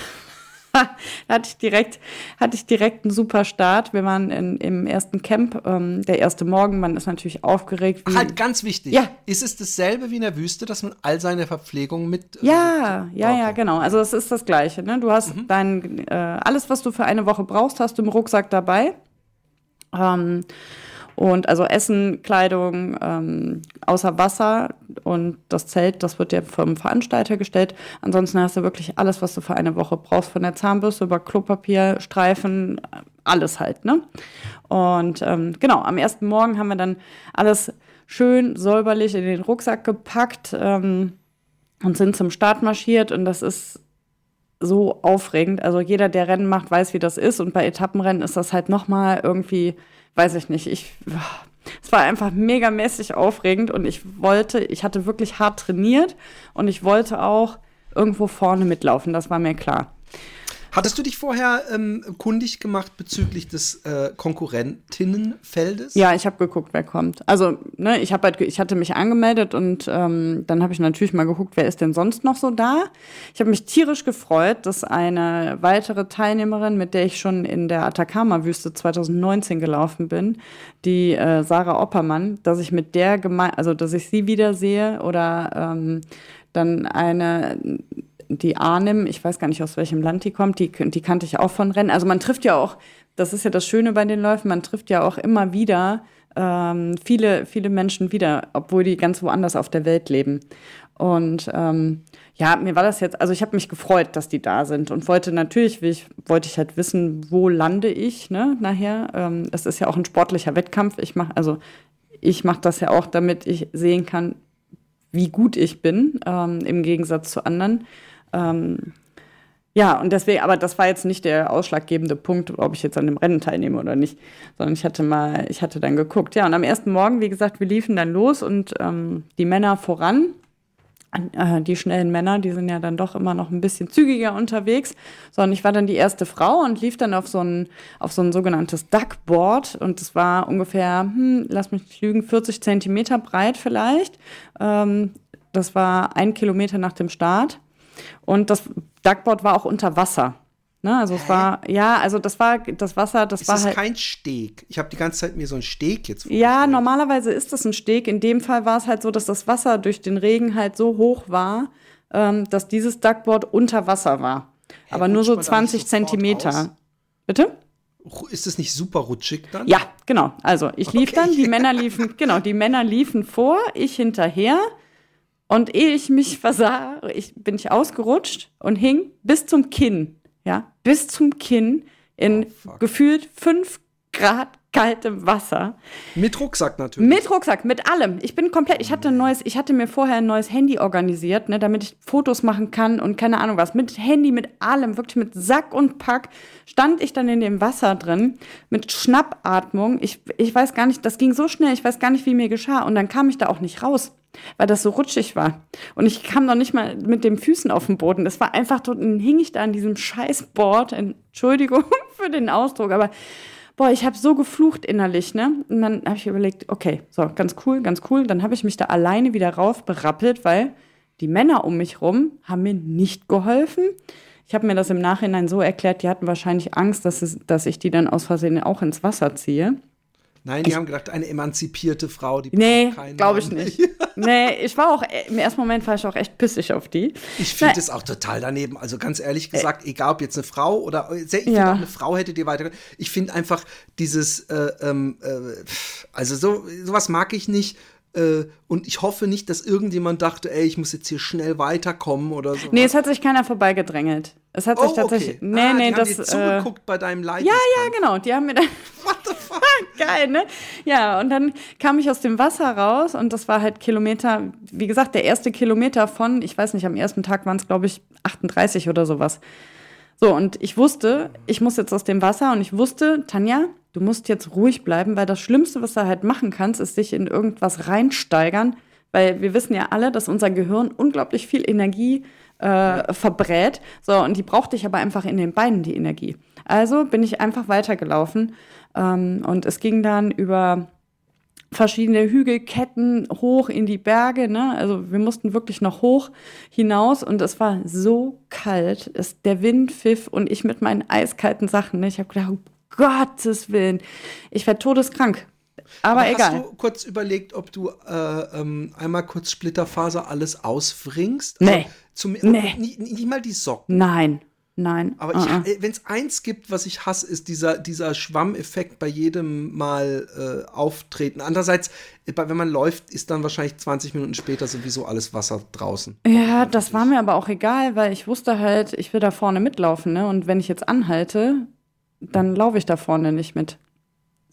*laughs* hatte ich direkt, hatte ich direkt einen super Start. Wir waren in, im ersten Camp, ähm, der erste Morgen, man ist natürlich aufgeregt. halt ganz wichtig. Ja. Ist es dasselbe wie in der Wüste, dass man all seine Verpflegung mit. Äh, ja, ja, okay. ja, genau. Also es ist das Gleiche. Ne? Du hast mhm. dein, äh, alles, was du für eine Woche brauchst, hast du im Rucksack dabei. Ähm, und also Essen, Kleidung, ähm, außer Wasser und das Zelt, das wird dir vom Veranstalter gestellt. Ansonsten hast du wirklich alles, was du für eine Woche brauchst, von der Zahnbürste über Klopapier, Streifen, alles halt, ne? Und ähm, genau, am ersten Morgen haben wir dann alles schön säuberlich in den Rucksack gepackt ähm, und sind zum Start marschiert und das ist so aufregend. Also jeder, der Rennen macht, weiß, wie das ist und bei Etappenrennen ist das halt nochmal irgendwie weiß ich nicht, ich, es war einfach megamäßig aufregend und ich wollte, ich hatte wirklich hart trainiert und ich wollte auch irgendwo vorne mitlaufen, das war mir klar. Hattest du dich vorher ähm, kundig gemacht bezüglich des äh, Konkurrentinnenfeldes? Ja, ich habe geguckt, wer kommt. Also, ne, ich, halt, ich hatte mich angemeldet und ähm, dann habe ich natürlich mal geguckt, wer ist denn sonst noch so da. Ich habe mich tierisch gefreut, dass eine weitere Teilnehmerin, mit der ich schon in der Atacama-Wüste 2019 gelaufen bin, die äh, Sarah Oppermann, dass ich mit der gemein, also dass ich sie wiedersehe oder ähm, dann eine die Arnim, ich weiß gar nicht, aus welchem Land die kommt, die, die kannte ich auch von Rennen. Also man trifft ja auch, das ist ja das Schöne bei den Läufen, man trifft ja auch immer wieder ähm, viele, viele Menschen wieder, obwohl die ganz woanders auf der Welt leben. Und ähm, ja, mir war das jetzt, also ich habe mich gefreut, dass die da sind und wollte natürlich, ich, wollte ich halt wissen, wo lande ich, ne, nachher. Ähm, es ist ja auch ein sportlicher Wettkampf. Ich mache, also ich mache das ja auch, damit ich sehen kann, wie gut ich bin, ähm, im Gegensatz zu anderen. Ähm, ja, und deswegen, aber das war jetzt nicht der ausschlaggebende Punkt, ob ich jetzt an dem Rennen teilnehme oder nicht, sondern ich hatte mal, ich hatte dann geguckt. Ja, und am ersten Morgen, wie gesagt, wir liefen dann los und ähm, die Männer voran. Äh, die schnellen Männer, die sind ja dann doch immer noch ein bisschen zügiger unterwegs. Sondern ich war dann die erste Frau und lief dann auf so ein, auf so ein sogenanntes Duckboard. Und das war ungefähr, hm, lass mich nicht lügen, 40 Zentimeter breit vielleicht. Ähm, das war ein Kilometer nach dem Start. Und das Duckboard war auch unter Wasser. Ne, also Hä? es war, ja, also das war das Wasser, das ist war das halt. kein Steg. Ich habe die ganze Zeit mir so ein Steg jetzt vorgestellt. Ja, normalerweise ist das ein Steg. In dem Fall war es halt so, dass das Wasser durch den Regen halt so hoch war, ähm, dass dieses Duckboard unter Wasser war. Hä, Aber nur so 20 Zentimeter. Aus? Bitte? Ist es nicht super rutschig dann? Ja, genau. Also ich lief okay. dann, die Männer *laughs* liefen, genau, die Männer liefen vor, ich hinterher. Und ehe ich mich versah, ich, bin ich ausgerutscht und hing bis zum Kinn, ja, bis zum Kinn in oh, gefühlt fünf Grad kaltem Wasser. Mit Rucksack natürlich. Mit Rucksack, mit allem. Ich bin komplett, ich hatte ein neues, ich hatte mir vorher ein neues Handy organisiert, ne, damit ich Fotos machen kann und keine Ahnung was. Mit Handy, mit allem, wirklich mit Sack und Pack, stand ich dann in dem Wasser drin, mit Schnappatmung. Ich, ich weiß gar nicht, das ging so schnell, ich weiß gar nicht, wie mir geschah. Und dann kam ich da auch nicht raus weil das so rutschig war. Und ich kam noch nicht mal mit den Füßen auf den Boden. Das war einfach, dann hing ich da an diesem Scheißboard. Entschuldigung *laughs* für den Ausdruck, aber boah, ich habe so geflucht innerlich, ne? Und dann habe ich überlegt, okay, so, ganz cool, ganz cool. Dann habe ich mich da alleine wieder rauf berappelt, weil die Männer um mich rum haben mir nicht geholfen. Ich habe mir das im Nachhinein so erklärt, die hatten wahrscheinlich Angst, dass, es, dass ich die dann aus Versehen auch ins Wasser ziehe. Nein, die ich, haben gedacht, eine emanzipierte Frau, die Nee, glaube ich nicht. *laughs* nee, ich war auch, im ersten Moment war ich auch echt pissig auf die. Ich finde es auch total daneben. Also ganz ehrlich gesagt, äh, egal ob jetzt eine Frau oder, ich ja. finde auch eine Frau hätte dir weiter. Ich finde einfach dieses, äh, ähm, äh, also so, sowas mag ich nicht. Äh, und ich hoffe nicht, dass irgendjemand dachte, ey, ich muss jetzt hier schnell weiterkommen oder so. Nee, es hat sich keiner vorbeigedrängelt. Es hat sich oh, tatsächlich. Okay. Nee, ah, nee, die das. Haben dir zugeguckt äh, bei deinem Leid. Ja, ja, genau. Die haben mir dann. *laughs* What the fuck? *laughs* Geil, ne? Ja, und dann kam ich aus dem Wasser raus und das war halt Kilometer, wie gesagt, der erste Kilometer von, ich weiß nicht, am ersten Tag waren es, glaube ich, 38 oder sowas. So, und ich wusste, ich muss jetzt aus dem Wasser und ich wusste, Tanja, du musst jetzt ruhig bleiben, weil das Schlimmste, was du halt machen kannst, ist dich in irgendwas reinsteigern, weil wir wissen ja alle, dass unser Gehirn unglaublich viel Energie äh, verbrät. So, und die brauchte ich aber einfach in den Beinen, die Energie. Also bin ich einfach weitergelaufen ähm, und es ging dann über verschiedene Hügelketten hoch in die Berge. Ne? Also wir mussten wirklich noch hoch hinaus und es war so kalt. Es, der Wind pfiff und ich mit meinen eiskalten Sachen. Ne? Ich habe gedacht, Gottes Willen, ich werde todeskrank. Aber, Aber egal. Hast du kurz überlegt, ob du äh, ähm, einmal kurz Splitterfaser alles ausfringst? Also nee. Zum, nee. Nicht, nicht, mal die Socken. Nein. Nein. Aber uh -uh. Äh, wenn es eins gibt, was ich hasse, ist dieser, dieser Schwammeffekt bei jedem Mal äh, auftreten. Andererseits, wenn man läuft, ist dann wahrscheinlich 20 Minuten später sowieso alles Wasser draußen. Ja, das war mir aber auch egal, weil ich wusste halt, ich will da vorne mitlaufen. Ne? Und wenn ich jetzt anhalte, dann laufe ich da vorne nicht mit.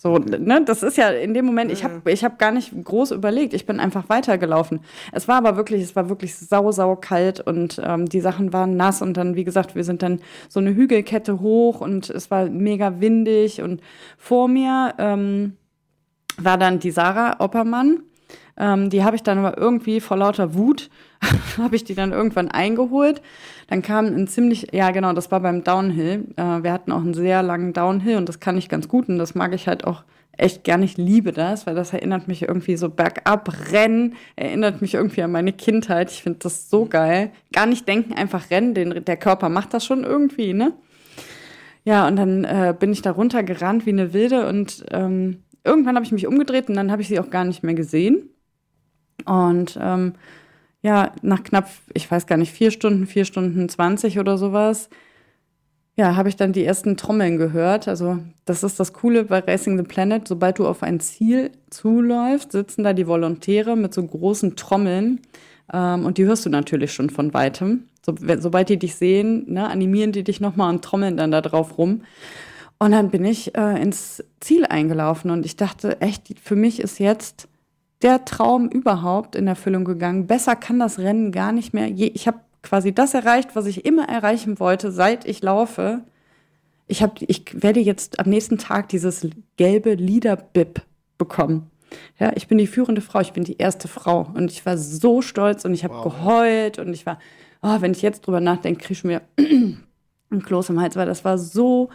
So, ne, das ist ja in dem Moment, ich habe ich hab gar nicht groß überlegt, ich bin einfach weitergelaufen. Es war aber wirklich, es war wirklich sau, sau kalt und ähm, die Sachen waren nass und dann, wie gesagt, wir sind dann so eine Hügelkette hoch und es war mega windig und vor mir ähm, war dann die Sarah Oppermann. Ähm, die habe ich dann aber irgendwie vor lauter Wut *laughs* habe ich die dann irgendwann eingeholt. Dann kam ein ziemlich, ja genau, das war beim Downhill. Äh, wir hatten auch einen sehr langen Downhill und das kann ich ganz gut und das mag ich halt auch echt gern. Ich liebe das, weil das erinnert mich irgendwie so bergab rennen, erinnert mich irgendwie an meine Kindheit. Ich finde das so geil. Gar nicht denken, einfach rennen. Den, der Körper macht das schon irgendwie, ne? Ja, und dann äh, bin ich da runtergerannt wie eine Wilde und ähm, irgendwann habe ich mich umgedreht und dann habe ich sie auch gar nicht mehr gesehen. Und ähm, ja, nach knapp, ich weiß gar nicht, vier Stunden, vier Stunden zwanzig oder sowas, ja, habe ich dann die ersten Trommeln gehört. Also, das ist das Coole bei Racing the Planet. Sobald du auf ein Ziel zuläufst, sitzen da die Volontäre mit so großen Trommeln. Ähm, und die hörst du natürlich schon von weitem. So, sobald die dich sehen, ne, animieren die dich nochmal und trommeln dann da drauf rum. Und dann bin ich äh, ins Ziel eingelaufen und ich dachte, echt, für mich ist jetzt der Traum überhaupt in Erfüllung gegangen. Besser kann das Rennen gar nicht mehr. Ich habe quasi das erreicht, was ich immer erreichen wollte, seit ich laufe. Ich, hab, ich werde jetzt am nächsten Tag dieses gelbe Liederbib bekommen. Ja, ich bin die führende Frau, ich bin die erste Frau. Und ich war so stolz und ich habe wow. geheult und ich war, oh, wenn ich jetzt drüber nachdenke, kriege ich mir *clears throat* ein Kloß im Hals, weil das war so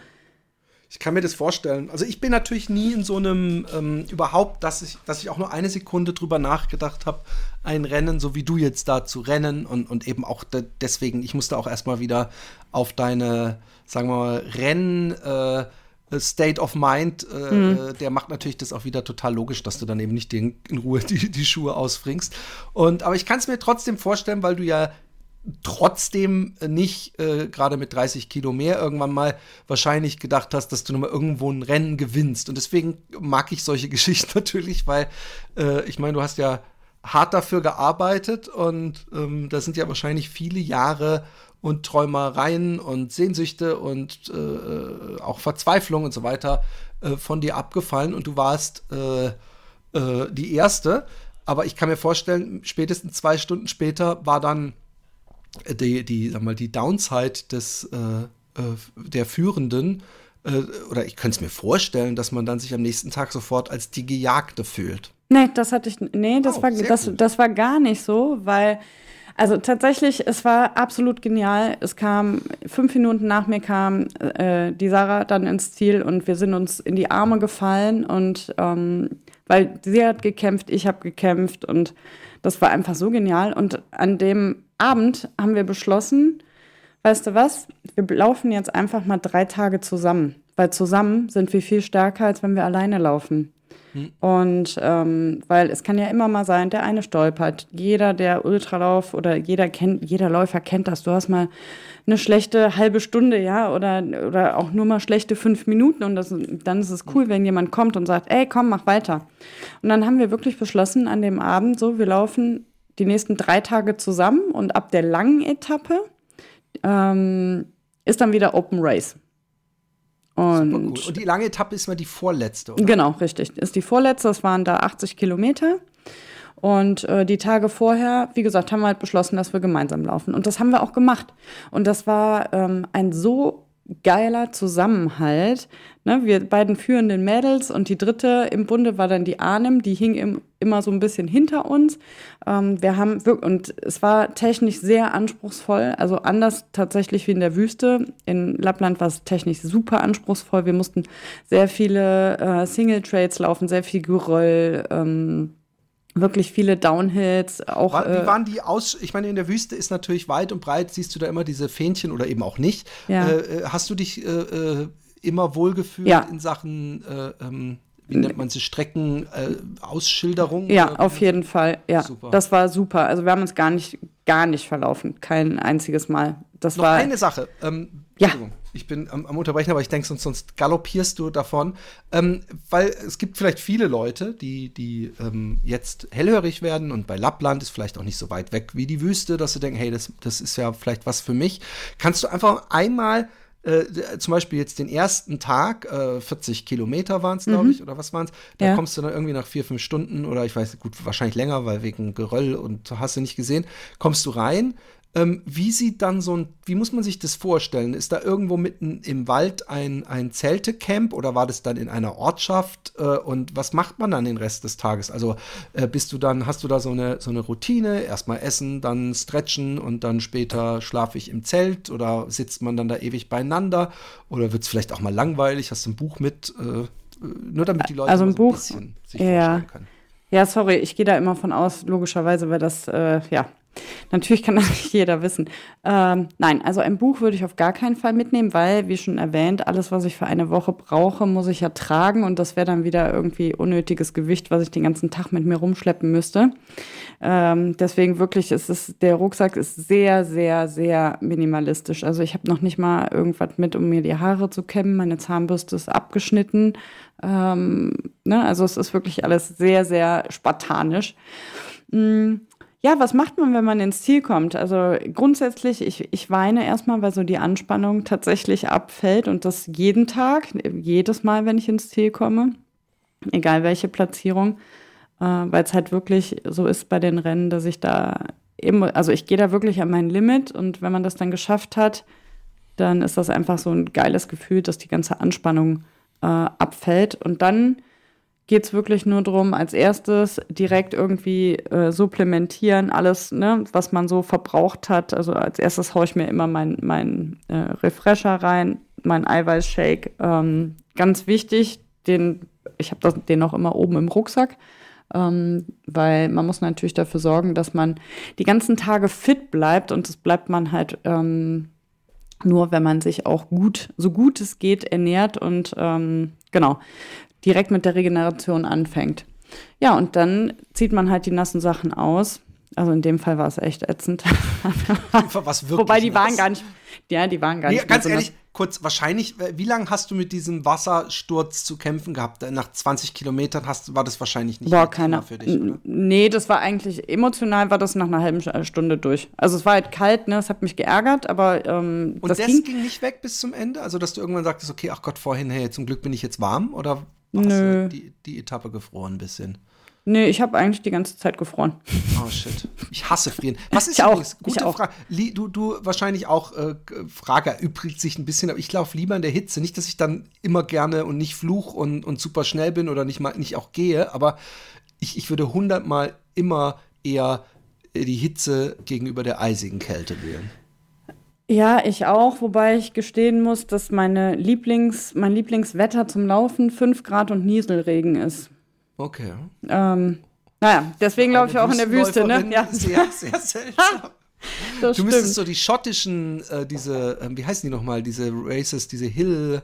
ich kann mir das vorstellen. Also ich bin natürlich nie in so einem ähm, überhaupt, dass ich, dass ich auch nur eine Sekunde drüber nachgedacht habe, ein Rennen, so wie du jetzt da zu rennen und, und eben auch de deswegen, ich musste auch erstmal wieder auf deine, sagen wir mal, Renn äh, State of Mind, äh, mhm. der macht natürlich das auch wieder total logisch, dass du dann eben nicht in, in Ruhe die, die Schuhe ausfringst. Und aber ich kann es mir trotzdem vorstellen, weil du ja trotzdem nicht äh, gerade mit 30 Kilo mehr irgendwann mal wahrscheinlich gedacht hast, dass du nochmal irgendwo ein Rennen gewinnst. Und deswegen mag ich solche *laughs* Geschichten natürlich, weil äh, ich meine, du hast ja hart dafür gearbeitet und ähm, da sind ja wahrscheinlich viele Jahre und Träumereien und Sehnsüchte und äh, äh auch Verzweiflung und so weiter äh, von dir abgefallen und du warst äh, die Erste. Aber ich kann mir vorstellen, spätestens zwei Stunden später war dann die, die, sag mal, die Downside des, äh, äh, der Führenden, äh, oder ich könnte es mir vorstellen, dass man dann sich am nächsten Tag sofort als die Gejagte fühlt. Nee, das hatte ich, nee, das, oh, war, das, das war gar nicht so, weil Also tatsächlich, es war absolut genial. Es kam, fünf Minuten nach mir kam äh, die Sarah dann ins Ziel und wir sind uns in die Arme gefallen und ähm, weil sie hat gekämpft, ich habe gekämpft und das war einfach so genial. Und an dem Abend haben wir beschlossen, weißt du was, wir laufen jetzt einfach mal drei Tage zusammen, weil zusammen sind wir viel stärker, als wenn wir alleine laufen. Und ähm, weil es kann ja immer mal sein, der eine stolpert. Jeder, der Ultralauf oder jeder kennt, jeder Läufer kennt das. Du hast mal eine schlechte halbe Stunde, ja, oder, oder auch nur mal schlechte fünf Minuten. Und das, dann ist es cool, wenn jemand kommt und sagt, ey, komm, mach weiter. Und dann haben wir wirklich beschlossen an dem Abend, so, wir laufen die nächsten drei Tage zusammen und ab der langen Etappe ähm, ist dann wieder Open Race. Und, und, die lange Etappe ist mal die vorletzte, oder? Genau, richtig. Ist die vorletzte, das waren da 80 Kilometer. Und äh, die Tage vorher, wie gesagt, haben wir halt beschlossen, dass wir gemeinsam laufen. Und das haben wir auch gemacht. Und das war ähm, ein so geiler Zusammenhalt. Ne, wir beiden führenden Mädels und die dritte im Bunde war dann die Arnim, die hing im, immer so ein bisschen hinter uns. Ähm, wir haben und es war technisch sehr anspruchsvoll, also anders tatsächlich wie in der Wüste. In Lappland war es technisch super anspruchsvoll. Wir mussten sehr viele äh, Single Trades laufen, sehr viel Geröll. Ähm, wirklich viele Downhills. Auch, War, wie äh, waren die aus? Ich meine, in der Wüste ist natürlich weit und breit, siehst du da immer diese Fähnchen oder eben auch nicht. Ja. Äh, äh hast du dich äh, äh, immer wohlgefühlt ja. in Sachen, äh, ähm, wie nennt man sie, Strecken, Ausschilderung? Ja, auf jeden Fall. Ja, super. das war super. Also wir haben uns gar nicht, gar nicht verlaufen. Kein einziges Mal. Das Noch war eine Sache. Ähm, ja. Ich bin am, am, Unterbrechen, aber ich denke, sonst, sonst galoppierst du davon. Ähm, weil es gibt vielleicht viele Leute, die, die ähm, jetzt hellhörig werden und bei Lappland ist vielleicht auch nicht so weit weg wie die Wüste, dass sie denken, hey, das, das ist ja vielleicht was für mich. Kannst du einfach einmal äh, zum Beispiel jetzt den ersten Tag, äh, 40 Kilometer waren es, glaube mhm. ich, oder was waren es? Da ja. kommst du dann irgendwie nach vier, fünf Stunden oder ich weiß, gut, wahrscheinlich länger, weil wegen Geröll und hast du nicht gesehen, kommst du rein, ähm, wie sieht dann so ein, wie muss man sich das vorstellen? Ist da irgendwo mitten im Wald ein, ein Zeltecamp oder war das dann in einer Ortschaft? Äh, und was macht man dann den Rest des Tages? Also äh, bist du dann, hast du da so eine, so eine Routine? Erstmal essen, dann stretchen und dann später schlafe ich im Zelt oder sitzt man dann da ewig beieinander? Oder wird es vielleicht auch mal langweilig? Hast du ein Buch mit? Äh, nur damit die Leute also ein, so ein Buch, bisschen sich ja. vorstellen können. Ja, sorry, ich gehe da immer von aus, logischerweise, weil das, äh, ja, Natürlich kann *laughs* das nicht jeder wissen. Ähm, nein, also ein Buch würde ich auf gar keinen Fall mitnehmen, weil, wie schon erwähnt, alles, was ich für eine Woche brauche, muss ich ja tragen und das wäre dann wieder irgendwie unnötiges Gewicht, was ich den ganzen Tag mit mir rumschleppen müsste. Ähm, deswegen wirklich ist es, der Rucksack ist sehr, sehr, sehr minimalistisch. Also ich habe noch nicht mal irgendwas mit, um mir die Haare zu kämmen. Meine Zahnbürste ist abgeschnitten. Ähm, ne? Also es ist wirklich alles sehr, sehr spartanisch. Mhm. Ja, was macht man, wenn man ins Ziel kommt? Also grundsätzlich, ich, ich weine erstmal, weil so die Anspannung tatsächlich abfällt und das jeden Tag, jedes Mal, wenn ich ins Ziel komme, egal welche Platzierung, äh, weil es halt wirklich so ist bei den Rennen, dass ich da immer, also ich gehe da wirklich an mein Limit und wenn man das dann geschafft hat, dann ist das einfach so ein geiles Gefühl, dass die ganze Anspannung äh, abfällt und dann geht es wirklich nur darum, als erstes direkt irgendwie äh, supplementieren, alles, ne, was man so verbraucht hat. Also als erstes haue ich mir immer meinen mein, äh, Refresher rein, meinen Eiweißshake. Ähm, ganz wichtig, den, ich habe den auch immer oben im Rucksack. Ähm, weil man muss natürlich dafür sorgen, dass man die ganzen Tage fit bleibt und das bleibt man halt ähm, nur, wenn man sich auch gut, so gut es geht, ernährt und ähm, genau direkt mit der Regeneration anfängt. Ja, und dann zieht man halt die nassen Sachen aus. Also in dem Fall war es echt ätzend. Wobei die nass. waren gar nicht, ja, die waren gar nee, nicht. Ganz so ehrlich, kurz, wahrscheinlich, äh, wie lange hast du mit diesem Wassersturz zu kämpfen gehabt? Nach 20 Kilometern hast, war das wahrscheinlich nicht Boah, keiner. für dich, oder? Nee, das war eigentlich, emotional war das nach einer halben äh, Stunde durch. Also es war halt kalt, ne, es hat mich geärgert, aber ähm, Und das, das ging, ging, nicht weg bis zum Ende? Also, dass du irgendwann sagtest, okay, ach Gott, vorhin, hey, zum Glück bin ich jetzt warm? Oder Nö. Die, die Etappe gefroren ein bisschen. Nee, ich habe eigentlich die ganze Zeit gefroren. Oh shit. Ich hasse frieren. Was *laughs* ist ich übrigens, auch. gute Frage. Du, du wahrscheinlich auch, äh, Frage erübrigt sich ein bisschen, aber ich laufe lieber in der Hitze. Nicht, dass ich dann immer gerne und nicht fluch und, und super schnell bin oder nicht mal nicht auch gehe, aber ich, ich würde hundertmal immer eher die Hitze gegenüber der eisigen Kälte wählen. Ja, ich auch, wobei ich gestehen muss, dass meine Lieblings, mein Lieblingswetter zum Laufen 5 Grad und Nieselregen ist. Okay. Ähm, naja, deswegen laufe ich auch in der Wüste, ne? Ja. Sehr, *laughs* sehr seltsam. *laughs* du stimmt. müsstest so die schottischen, äh, diese, äh, wie heißen die nochmal, diese Races, diese Hill.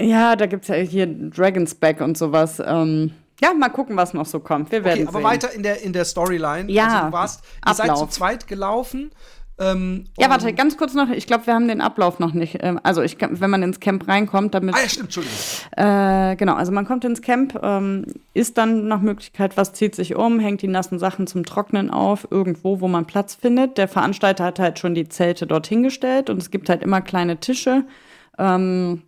Ja, da gibt es ja hier Dragon's Back und sowas. Ähm, ja, mal gucken, was noch so kommt. Wir werden okay, aber sehen. weiter in der, in der Storyline. Ja, also du warst, ihr seid zu zweit gelaufen ähm, ja, warte, ganz kurz noch. Ich glaube, wir haben den Ablauf noch nicht. Ähm, also, ich, wenn man ins Camp reinkommt, damit. Ah, ja, stimmt, Entschuldigung. Äh, genau, also man kommt ins Camp, ähm, ist dann nach Möglichkeit, was zieht sich um, hängt die nassen Sachen zum Trocknen auf, irgendwo, wo man Platz findet. Der Veranstalter hat halt schon die Zelte dorthin gestellt und es gibt halt immer kleine Tische. Ähm,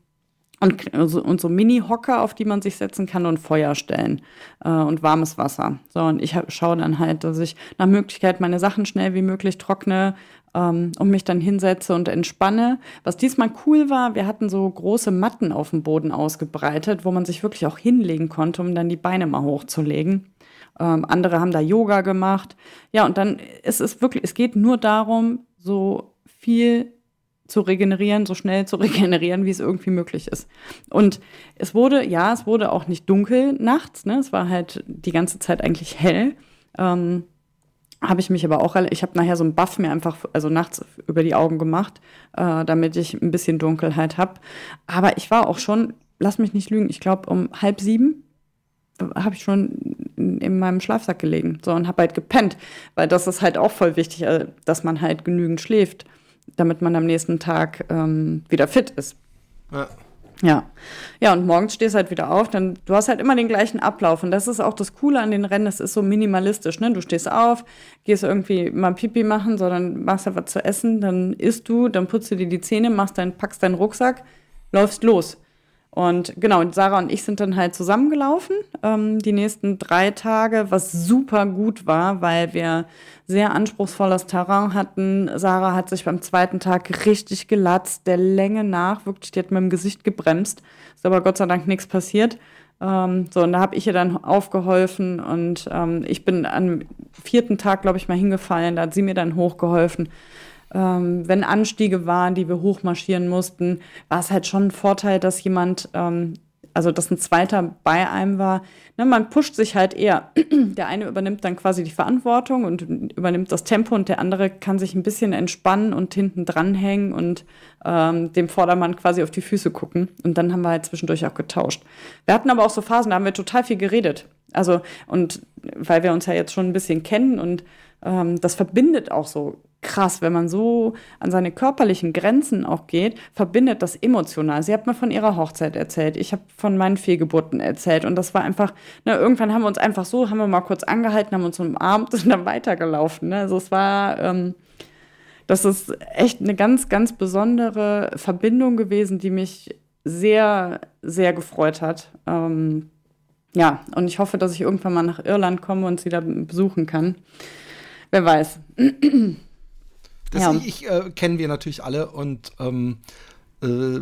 und, und so Mini-Hocker, auf die man sich setzen kann und Feuer stellen äh, und warmes Wasser. So, und ich schaue dann halt, dass ich nach Möglichkeit meine Sachen schnell wie möglich trockne ähm, und mich dann hinsetze und entspanne. Was diesmal cool war, wir hatten so große Matten auf dem Boden ausgebreitet, wo man sich wirklich auch hinlegen konnte, um dann die Beine mal hochzulegen. Ähm, andere haben da Yoga gemacht. Ja, und dann ist es wirklich, es geht nur darum, so viel zu regenerieren, so schnell zu *laughs* regenerieren, wie es irgendwie möglich ist. Und es wurde, ja, es wurde auch nicht dunkel nachts, ne? Es war halt die ganze Zeit eigentlich hell. Ähm, habe ich mich aber auch, ich habe nachher so einen Buff mir einfach, also nachts über die Augen gemacht, äh, damit ich ein bisschen Dunkelheit habe. Aber ich war auch schon, lass mich nicht lügen, ich glaube um halb sieben habe ich schon in meinem Schlafsack gelegen so und habe halt gepennt, weil das ist halt auch voll wichtig, äh, dass man halt genügend schläft damit man am nächsten Tag ähm, wieder fit ist. Ja. Ja. Ja, und morgens stehst halt wieder auf, dann du hast halt immer den gleichen Ablauf. Und das ist auch das Coole an den Rennen, es ist so minimalistisch, ne? Du stehst auf, gehst irgendwie mal Pipi machen, sondern machst halt was zu essen, dann isst du, dann putzt du dir die Zähne, machst dein, packst deinen Rucksack, läufst los. Und genau, Sarah und ich sind dann halt zusammengelaufen ähm, die nächsten drei Tage, was super gut war, weil wir sehr anspruchsvolles Terrain hatten. Sarah hat sich beim zweiten Tag richtig gelatzt, der Länge nach, wirklich, die hat mit dem Gesicht gebremst. Ist aber Gott sei Dank nichts passiert. Ähm, so, und da habe ich ihr dann aufgeholfen und ähm, ich bin am vierten Tag, glaube ich, mal hingefallen. Da hat sie mir dann hochgeholfen ähm, wenn Anstiege waren, die wir hochmarschieren mussten, war es halt schon ein Vorteil, dass jemand, ähm, also dass ein zweiter bei einem war. Ne, man pusht sich halt eher. *clears throat* Der eine übernimmt dann quasi die Verantwortung und übernimmt das Tempo und der andere kann sich ein bisschen entspannen und hinten dranhängen und ähm, dem Vordermann quasi auf die Füße gucken. Und dann haben wir halt zwischendurch auch getauscht. Wir hatten aber auch so Phasen, da haben wir total viel geredet. Also, und weil wir uns ja jetzt schon ein bisschen kennen und ähm, das verbindet auch so krass, wenn man so an seine körperlichen Grenzen auch geht, verbindet das emotional. Sie hat mir von ihrer Hochzeit erzählt, ich habe von meinen Fehlgeburten erzählt und das war einfach, ne, irgendwann haben wir uns einfach so, haben wir mal kurz angehalten, haben uns umarmt *laughs* und dann weitergelaufen. Ne? Also es war, ähm, das ist echt eine ganz, ganz besondere Verbindung gewesen, die mich sehr, sehr gefreut hat. Ähm, ja, und ich hoffe, dass ich irgendwann mal nach Irland komme und sie da besuchen kann. Wer weiß. *clears throat* Das ja. ich, äh, kennen wir natürlich alle und ähm, äh,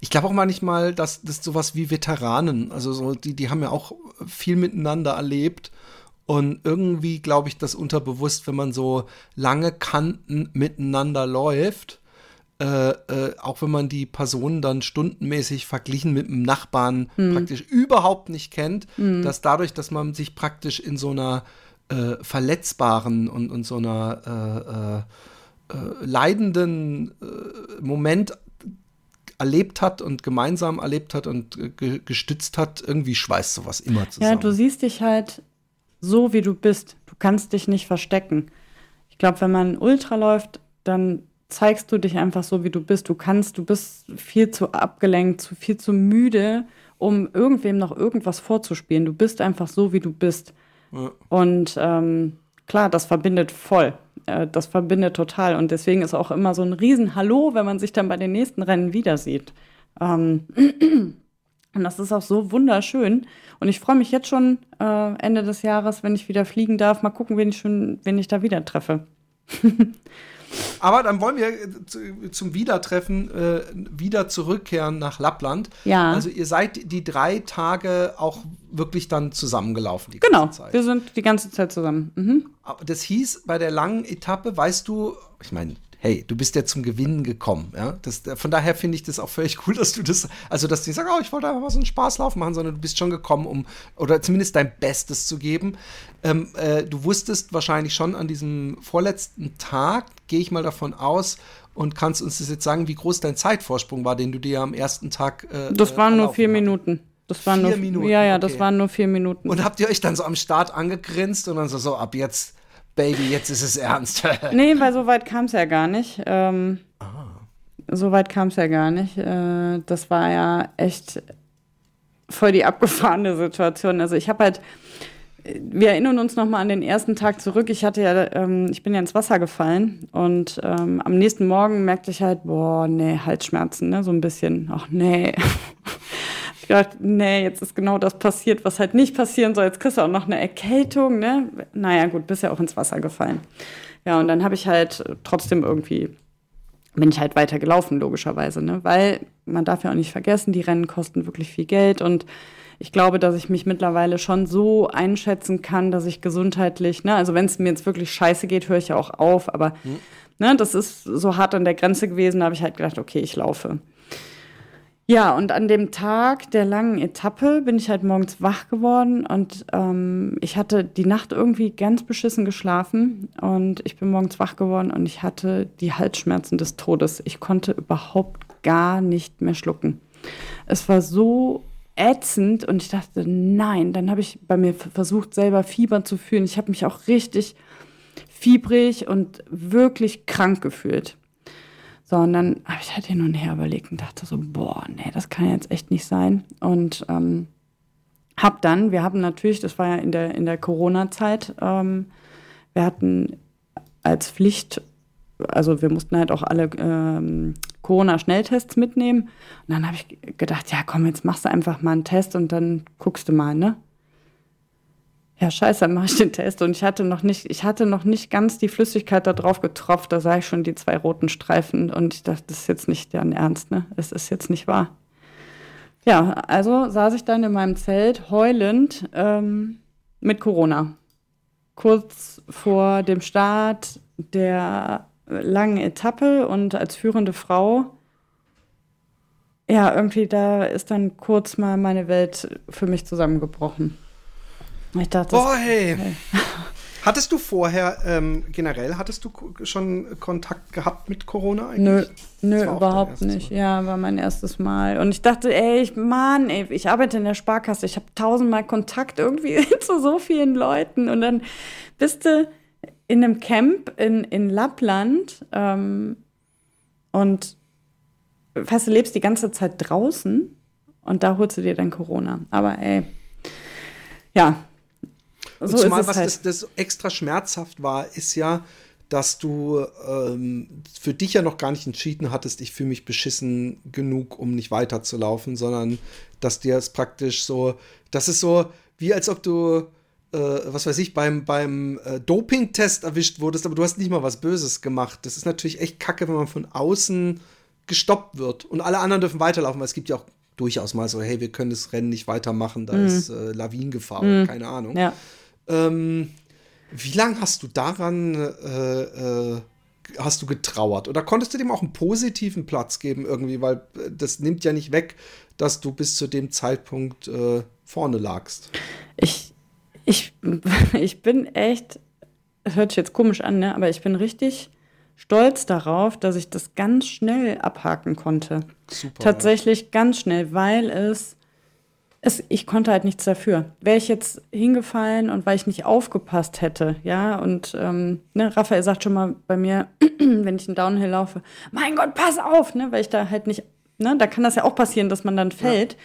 ich glaube auch manchmal, dass das sowas wie Veteranen, also so, die, die haben ja auch viel miteinander erlebt. Und irgendwie glaube ich, dass unterbewusst, wenn man so lange Kanten miteinander läuft, äh, äh, auch wenn man die Personen dann stundenmäßig verglichen mit einem Nachbarn mhm. praktisch überhaupt nicht kennt, mhm. dass dadurch, dass man sich praktisch in so einer äh, verletzbaren und, und so einer äh, äh, äh leidenden äh, Moment erlebt hat und gemeinsam erlebt hat und ge gestützt hat, irgendwie schweißt sowas immer zusammen. Ja, du siehst dich halt so, wie du bist. Du kannst dich nicht verstecken. Ich glaube, wenn man Ultra läuft, dann zeigst du dich einfach so, wie du bist. Du kannst, du bist viel zu abgelenkt, zu viel zu müde, um irgendwem noch irgendwas vorzuspielen. Du bist einfach so, wie du bist. Und ähm, klar, das verbindet voll. Äh, das verbindet total. Und deswegen ist auch immer so ein Riesen-Hallo, wenn man sich dann bei den nächsten Rennen wieder sieht. Ähm, *clears throat* und das ist auch so wunderschön. Und ich freue mich jetzt schon äh, Ende des Jahres, wenn ich wieder fliegen darf. Mal gucken, wen ich, schon, wen ich da wieder treffe. *laughs* Aber dann wollen wir äh, zum Wiedertreffen äh, wieder zurückkehren nach Lappland. Ja. Also ihr seid die drei Tage auch wirklich dann zusammengelaufen. Die genau, ganze Zeit. wir sind die ganze Zeit zusammen. Mhm. Aber das hieß, bei der langen Etappe, weißt du, ich meine, hey, du bist ja zum Gewinnen gekommen, ja. Das, von daher finde ich das auch völlig cool, *laughs* dass du das, also dass die sagen, oh, ich wollte einfach mal so einen Spaßlauf machen, sondern du bist schon gekommen, um, oder zumindest dein Bestes zu geben. Ähm, äh, du wusstest wahrscheinlich schon an diesem vorletzten Tag, gehe ich mal davon aus, und kannst uns das jetzt sagen, wie groß dein Zeitvorsprung war, den du dir am ersten Tag. Äh, das waren nur vier hast. Minuten. Das waren Vier nur, Minuten, Ja, ja, okay. das waren nur vier Minuten. Und habt ihr euch dann so am Start angegrinst und dann so, so ab jetzt, Baby, jetzt ist es ernst. *laughs* Nee, weil so weit kam es ja gar nicht. Ähm, Ah. So weit kam es ja gar nicht. Äh, das war ja echt voll die abgefahrene Situation. Also ich habe halt, wir erinnern uns noch mal an den ersten Tag zurück. Ich hatte ja, ähm, ich bin ja ins Wasser gefallen und ähm, am nächsten Morgen merkte ich halt, boah, nee, Halsschmerzen, ne, so ein bisschen. Ach nee. *laughs* Ich dachte, nee, jetzt ist genau das passiert, was halt nicht passieren soll. Jetzt kriegst du auch noch eine Erkältung, ne? Naja, gut, bist ja auch ins Wasser gefallen. Ja, und dann habe ich halt trotzdem irgendwie, bin ich halt weiter gelaufen, logischerweise, ne? Weil man darf ja auch nicht vergessen, die Rennen kosten wirklich viel Geld und ich glaube, dass ich mich mittlerweile schon so einschätzen kann, dass ich gesundheitlich, ne, also wenn es mir jetzt wirklich scheiße geht, höre ich ja auch auf, aber ne, das ist so hart an der Grenze gewesen, da habe ich halt gedacht, okay, ich laufe. Ja, und an dem Tag der langen Etappe bin ich halt morgens wach geworden und ähm, ich hatte die Nacht irgendwie ganz beschissen geschlafen und ich bin morgens wach geworden und ich hatte die Halsschmerzen des Todes. Ich konnte überhaupt gar nicht mehr schlucken. Es war so ätzend und ich dachte, nein, dann habe ich bei mir versucht, selber Fieber zu fühlen. Ich habe mich auch richtig fiebrig und wirklich krank gefühlt. So, und dann habe ich halt hin und her überlegt und dachte so, boah, nee, das kann jetzt echt nicht sein. Und ähm, hab dann, wir haben natürlich, das war ja in der, in der Corona-Zeit, ähm, wir hatten als Pflicht, also wir mussten halt auch alle ähm, Corona-Schnelltests mitnehmen. Und dann habe ich gedacht, ja komm, jetzt machst du einfach mal einen Test und dann guckst du mal, ne? Ja, scheiße, dann mache ich den Test. Und ich hatte noch nicht, ich hatte noch nicht ganz die Flüssigkeit da drauf getropft. Da sah ich schon die zwei roten Streifen und ich dachte, das ist jetzt nicht deren Ernst, ne? Es ist jetzt nicht wahr. Ja, also saß ich dann in meinem Zelt heulend ähm, mit Corona. Kurz vor dem Start der langen Etappe und als führende Frau, ja, irgendwie da ist dann kurz mal meine Welt für mich zusammengebrochen. Ich dachte, Boah, hey. *laughs* Hattest du vorher, ähm, generell, hattest du schon Kontakt gehabt mit Corona eigentlich? Nö, nö, überhaupt nicht. Mal. Ja, war mein erstes Mal. Und ich dachte, ey, ich, Mann, ey, ich arbeite in der Sparkasse, ich habe tausendmal Kontakt irgendwie *laughs* zu so vielen Leuten. Und dann bist du in einem Camp in, in Lappland ähm, und fast du lebst die ganze Zeit draußen und da holst du dir dann Corona. Aber ey, ja. So zumal, was halt. das, das extra schmerzhaft war, ist ja, dass du ähm, für dich ja noch gar nicht entschieden hattest, ich fühle mich beschissen genug, um nicht weiterzulaufen, sondern dass dir es praktisch so, das ist so, wie als ob du, äh, was weiß ich, beim, beim äh, Doping-Test erwischt wurdest, aber du hast nicht mal was Böses gemacht. Das ist natürlich echt kacke, wenn man von außen gestoppt wird und alle anderen dürfen weiterlaufen, weil es gibt ja auch durchaus mal so, hey, wir können das Rennen nicht weitermachen, da ist äh, Lawinengefahr oder keine Ahnung. Mhm. Ja. Ähm, wie lange hast du daran äh, äh, hast du getrauert? Oder konntest du dem auch einen positiven Platz geben irgendwie? Weil äh, das nimmt ja nicht weg, dass du bis zu dem Zeitpunkt äh, vorne lagst. Ich, ich, *laughs* ich bin echt, es hört sich jetzt komisch an, ne? aber ich bin richtig stolz darauf, dass ich das ganz schnell abhaken konnte. Super. Tatsächlich ganz schnell, weil es, es, ich konnte halt nichts dafür. Wäre ich jetzt hingefallen und weil ich nicht aufgepasst hätte, ja, und ähm, ne, Raphael sagt schon mal bei mir, *clears throat* wenn ich einen Downhill laufe, mein Gott, pass auf, ne, weil ich da halt nicht, ne, da kann das ja auch passieren, dass man dann fällt.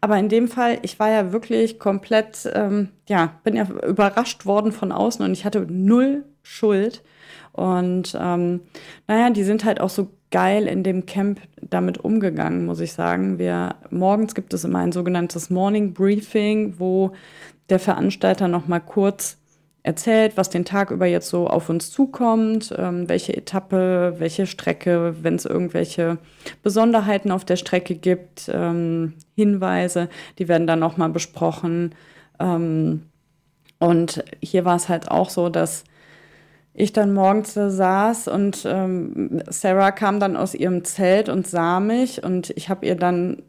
Aber in dem Fall, ich war ja wirklich komplett, ähm, ja, bin ja überrascht worden von außen und ich hatte null Schuld. Und ähm, naja, die sind halt auch so geil in dem Camp damit umgegangen, muss ich sagen. Wir, morgens gibt es immer ein sogenanntes Morning Briefing, wo der Veranstalter noch mal kurz erzählt, was den Tag über jetzt so auf uns zukommt, ähm, welche Etappe, welche Strecke, wenn es irgendwelche Besonderheiten auf der Strecke gibt, ähm, Hinweise, die werden dann nochmal besprochen. Ähm, und hier war es halt auch so, dass ich dann morgens da saß und ähm, Sarah kam dann aus ihrem Zelt und sah mich und ich habe ihr dann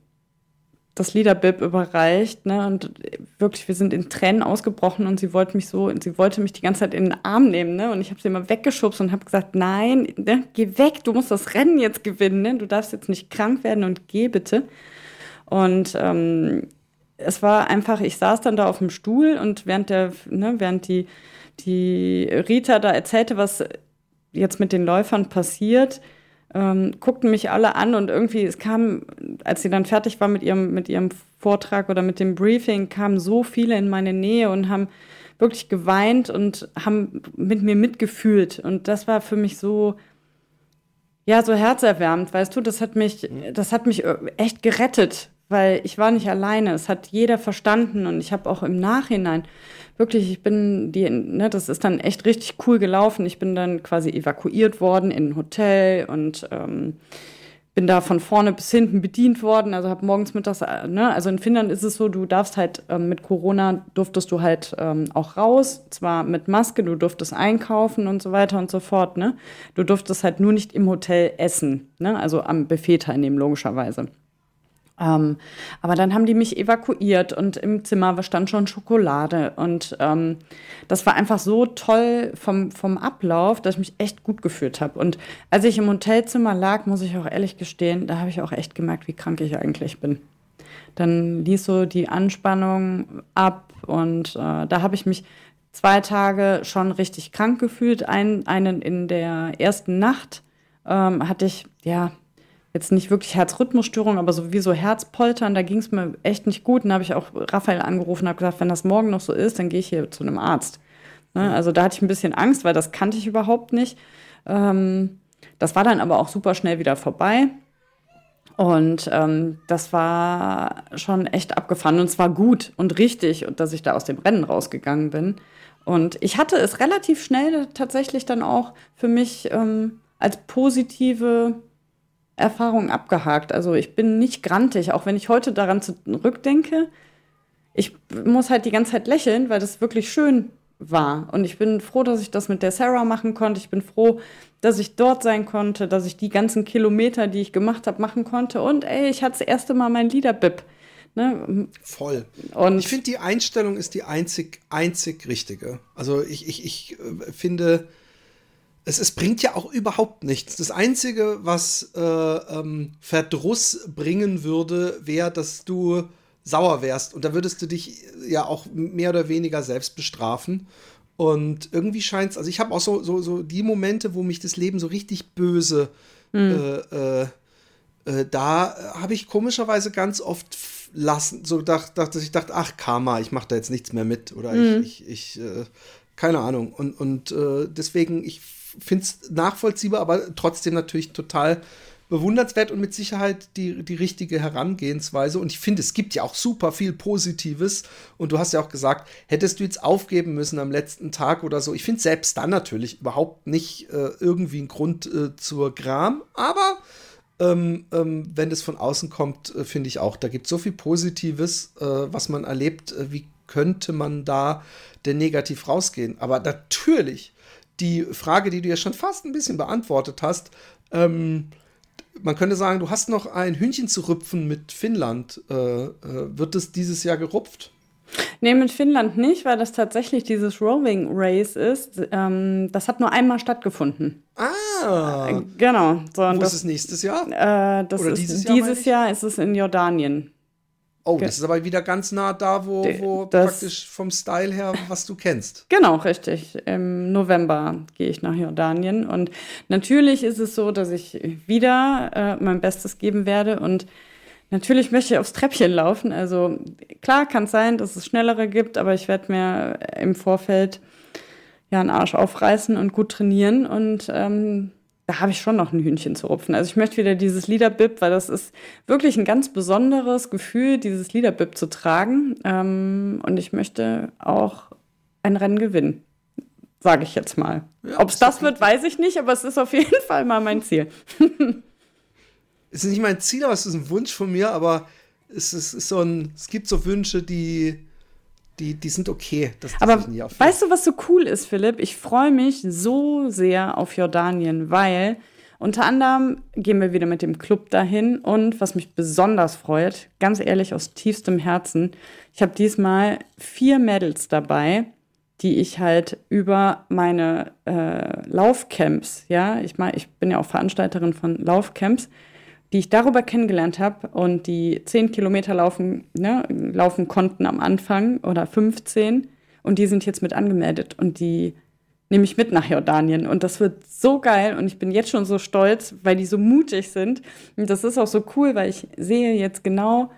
das Liederbib überreicht, ne? Und wirklich, wir sind in Tränen ausgebrochen und sie wollte mich so, sie wollte mich die ganze Zeit in den Arm nehmen, ne? Und ich habe sie immer weggeschubst und habe gesagt, nein, ne? geh weg, du musst das Rennen jetzt gewinnen, ne? Du darfst jetzt nicht krank werden und geh bitte. Und ähm, es war einfach, ich saß dann da auf dem Stuhl und während der, ne, während die, die Rita da erzählte, was jetzt mit den Läufern passiert, ähm, guckten mich alle an und irgendwie, es kam, als sie dann fertig war mit ihrem, mit ihrem Vortrag oder mit dem Briefing, kamen so viele in meine Nähe und haben wirklich geweint und haben mit mir mitgefühlt. Und das war für mich so, ja, so herzerwärmend, weißt du, das hat mich, das hat mich echt gerettet, weil ich war nicht alleine. Es hat jeder verstanden und ich habe auch im Nachhinein wirklich, ich bin die, ne, das ist dann echt richtig cool gelaufen. Ich bin dann quasi evakuiert worden in ein Hotel und ähm, bin da von vorne bis hinten bedient worden. Also habe morgens mittags, äh, ne, also in Finnland ist es so, du darfst halt ähm, mit Corona durftest du halt ähm, auch raus, zwar mit Maske, du durftest einkaufen und so weiter und so fort. Ne? Du durftest halt nur nicht im Hotel essen, ne? also am Buffet teilnehmen logischerweise. Ähm, aber dann haben die mich evakuiert und im Zimmer stand schon Schokolade. Und ähm, das war einfach so toll vom, vom Ablauf, dass ich mich echt gut gefühlt habe. Und als ich im Hotelzimmer lag, muss ich auch ehrlich gestehen, da habe ich auch echt gemerkt, wie krank ich eigentlich bin. Dann ließ so die Anspannung ab und äh, da habe ich mich zwei Tage schon richtig krank gefühlt. Ein, einen in der ersten Nacht ähm, hatte ich, ja, jetzt nicht wirklich Herzrhythmusstörung, aber sowieso Herzpoltern, da ging es mir echt nicht gut. Und da habe ich auch Raphael angerufen und habe gesagt, wenn das morgen noch so ist, dann gehe ich hier zu einem Arzt. Ne? Also da hatte ich ein bisschen Angst, weil das kannte ich überhaupt nicht. Ähm, das war dann aber auch super schnell wieder vorbei. Und ähm, das war schon echt abgefahren und es war gut und richtig, dass ich da aus dem Rennen rausgegangen bin. Und ich hatte es relativ schnell tatsächlich dann auch für mich ähm, als positive Erfahrung abgehakt. Also ich bin nicht grantig, auch wenn ich heute daran zurückdenke. Ich muss halt die ganze Zeit lächeln, weil das wirklich schön war. Und ich bin froh, dass ich das mit der Sarah machen konnte. Ich bin froh, dass ich dort sein konnte, dass ich die ganzen Kilometer, die ich gemacht habe, machen konnte. Und ey, ich hatte das erste Mal mein Liederbib. Ne? Voll. Und ich finde, die Einstellung ist die einzig, einzig richtige. Also ich, ich, ich äh, finde, es, es bringt ja auch überhaupt nichts. Das Einzige, was äh, ähm, Verdruss bringen würde, wäre, dass du sauer wärst. Und da würdest du dich ja auch mehr oder weniger selbst bestrafen. Und irgendwie scheint es, also ich habe auch so, so, so die Momente, wo mich das Leben so richtig böse, mhm. äh, äh, äh, da habe ich komischerweise ganz oft lassen, so dachte, dass ich dachte, ach Karma, ich mache da jetzt nichts mehr mit. Oder mhm. ich, ich, ich äh, keine Ahnung. Und, und äh, deswegen, ich finde es nachvollziehbar, aber trotzdem natürlich total bewundernswert und mit Sicherheit die, die richtige Herangehensweise. Und ich finde, es gibt ja auch super viel Positives. Und du hast ja auch gesagt, hättest du jetzt aufgeben müssen am letzten Tag oder so. Ich finde selbst dann natürlich überhaupt nicht äh, irgendwie ein Grund äh, zur Gram. Aber ähm, ähm, wenn es von außen kommt, äh, finde ich auch, da gibt es so viel Positives, äh, was man erlebt. Äh, wie könnte man da denn negativ rausgehen? Aber natürlich die Frage, die du ja schon fast ein bisschen beantwortet hast, ähm, man könnte sagen, du hast noch ein Hühnchen zu rüpfen mit Finnland. Äh, äh, wird es dieses Jahr gerupft? Nee, mit Finnland nicht, weil das tatsächlich dieses Roving Race ist. Ähm, das hat nur einmal stattgefunden. Ah. Äh, genau. So, Wo das, ist es nächstes Jahr? Äh, das Oder ist, dieses Jahr? Dieses Jahr ist es in Jordanien. Oh, das ist aber wieder ganz nah da, wo, wo praktisch vom Style her, was du kennst. *laughs* Genau, richtig. Im November gehe ich nach Jordanien. Und natürlich ist es so, dass ich wieder äh, mein Bestes geben werde. Und natürlich möchte ich aufs Treppchen laufen. Also klar kann es sein, dass es schnellere gibt, aber ich werde mir im Vorfeld ja einen Arsch aufreißen und gut trainieren. Und ähm, da habe ich schon noch ein Hühnchen zu rupfen. Also ich möchte wieder dieses Liederbib, weil das ist wirklich ein ganz besonderes Gefühl, dieses Liederbib zu tragen. Ähm, und ich möchte auch ein Rennen gewinnen. sage ich jetzt mal. Ja, Ob es das wird, weiß ich nicht, aber es ist auf jeden Fall mal mein Ziel. *laughs* Es ist nicht mein Ziel, aber es ist ein Wunsch von mir, aber es ist, ist so ein, es gibt so Wünsche, die, die, die sind okay. Das, das Aber weißt du, was so cool ist, Philipp? Ich freue mich so sehr auf Jordanien, weil unter anderem gehen wir wieder mit dem Club dahin und was mich besonders freut, ganz ehrlich aus tiefstem Herzen, ich habe diesmal vier Mädels dabei, die ich halt über meine äh, Laufcamps, ja, ich meine, ich bin ja auch Veranstalterin von Laufcamps, die ich darüber kennengelernt habe und die 10 Kilometer laufen, ne, laufen konnten am Anfang oder 15 und die sind jetzt mit angemeldet und die nehme ich mit nach Jordanien und das wird so geil und ich bin jetzt schon so stolz, weil die so mutig sind und das ist auch so cool, weil ich sehe jetzt genau,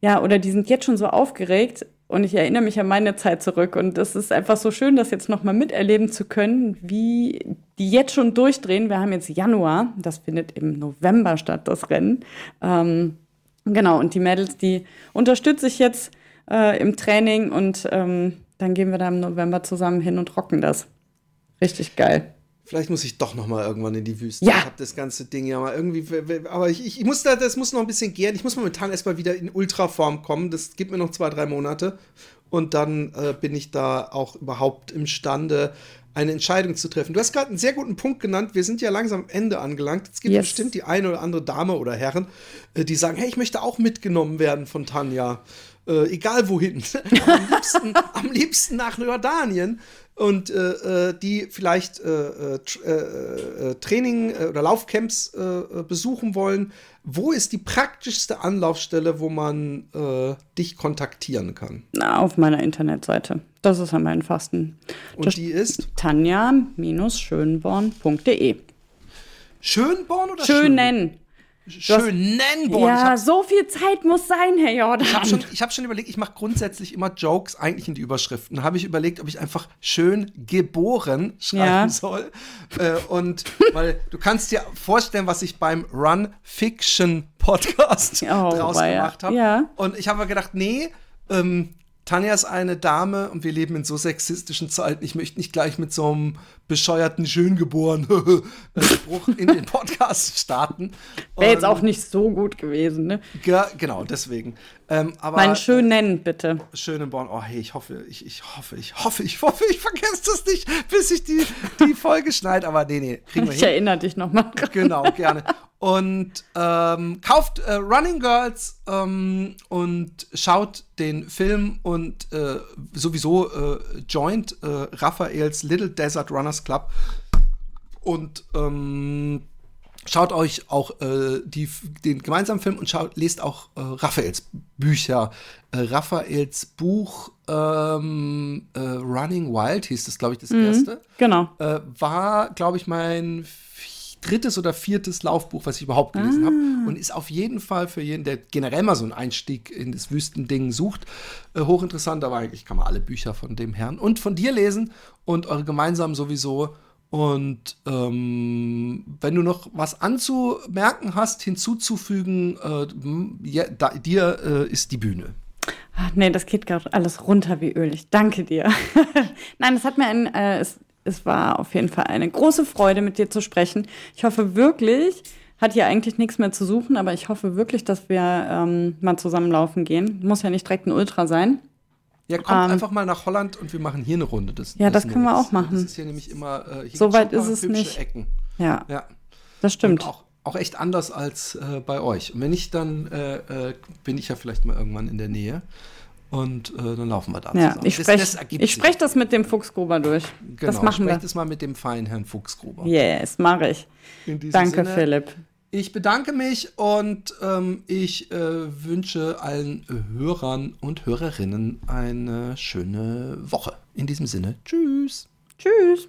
ja, oder die sind jetzt schon so aufgeregt und ich erinnere mich an meine Zeit zurück und es ist einfach so schön, das jetzt nochmal miterleben zu können, wie die jetzt schon durchdrehen. Wir haben jetzt Januar, das findet im November statt, das Rennen. Ähm, genau, und die Mädels, die unterstütze ich jetzt äh, im Training und ähm, dann gehen wir da im November zusammen hin und rocken das. Richtig geil. Vielleicht muss ich doch noch mal irgendwann in die Wüste. Ja. Ich habe das ganze Ding ja mal irgendwie, aber ich, ich, ich muss da, das muss noch ein bisschen gehen. Ich muss momentan erstmal wieder in Ultraform kommen. Das gibt mir noch zwei, drei Monate. Und dann äh, bin ich da auch überhaupt imstande, eine Entscheidung zu treffen. Du hast gerade einen sehr guten Punkt genannt. Wir sind ja langsam am Ende angelangt. Es gibt Yes. bestimmt die eine oder andere Dame oder Herren, äh, die sagen, hey, ich möchte auch mitgenommen werden von Tanja. Äh, egal wohin. *laughs* am, liebsten, am liebsten nach Jordanien. Und äh, äh, die vielleicht äh, äh, äh, Training oder Laufcamps besuchen wollen. Wo ist die praktischste Anlaufstelle, wo man dich kontaktieren kann? Na, auf meiner Internetseite. Das ist am einfachsten. Und die ist Tanja-schönborn.de. Schönborn oder Schönen. Schönenborn. Ich Ja, habe so viel Zeit muss sein, Herr Jordan. hab schon, ich hab schon überlegt, ich mache grundsätzlich immer Jokes eigentlich in die Überschriften. Habe ich überlegt, ob ich einfach schön geboren schreiben Ja. soll. Äh, und *laughs* weil du kannst dir vorstellen, was ich beim Run Fiction Podcast Oh, draus weia. gemacht habe. Ja. Und ich habe mir gedacht, nee, ähm, Tanja ist eine Dame und wir leben in so sexistischen Zeiten. Ich möchte nicht gleich mit so einem bescheuerten Schöngeborenen Spruch *laughs* in den Podcast starten. Wäre jetzt auch nicht so gut gewesen, ne? Ge genau, deswegen. Ähm, aber Mein Schönen, bitte. Schönenborn, oh hey, ich hoffe, ich, ich hoffe, ich hoffe, ich hoffe, ich vergesse das nicht, bis ich die, die Folge schneide. Aber nee, nee, kriegen wir Ich hin. erinnere dich nochmal. Genau, gerne. Und ähm, kauft äh, Running Girls ähm, und schaut den Film und äh, sowieso äh, joint äh, Raphaels Little Desert Runners Club. Und ähm, schaut euch auch äh, die, den gemeinsamen Film und schaut, lest auch äh, Raphaels Bücher. Äh, Raphaels Buch ähm, äh, Running Wild hieß das, glaube ich, das erste Genau. äh, war, glaube ich, mein drittes oder viertes Laufbuch, was ich überhaupt gelesen habe. Und ist auf jeden Fall für jeden, der generell mal so einen Einstieg in das Wüstending sucht, äh, hochinteressant. Aber eigentlich kann man alle Bücher von dem Herrn und von dir lesen und eure gemeinsam sowieso. Und ähm, wenn du noch was anzumerken hast, hinzuzufügen, äh, ja, da, dir äh, ist die Bühne. Ach, nee, das geht gerade alles runter wie Öl. Ich danke dir. *laughs* Nein, es hat mir ein, äh, es, es war auf jeden Fall eine große Freude, mit dir zu sprechen. Ich hoffe wirklich, hat hier eigentlich nichts mehr zu suchen, aber ich hoffe wirklich, dass wir ähm, mal zusammen laufen gehen. Muss ja nicht direkt ein Ultra sein. Ja, kommt Ähm, einfach mal nach Holland und wir machen hier eine Runde. Das, Ja, das ist können wir auch machen. Das ist hier nämlich immer. Äh, hier So weit ist es nicht. Ecken. Ja, Ja. das stimmt. Und auch, auch echt anders als äh, bei euch. Und wenn nicht, dann äh, äh, bin ich ja vielleicht mal irgendwann in der Nähe. Und äh, dann laufen wir da Ja, zusammen. ich spreche sprech das mit dem Fuchsgruber durch. Genau, das machen sprech wir. das mal mit dem feinen Herrn Fuchsgruber. Yes, mache ich. In diesem Danke, Sinne, Philipp. Ich bedanke mich und ähm, ich äh, wünsche allen Hörern und Hörerinnen eine schöne Woche. In diesem Sinne, tschüss. Tschüss.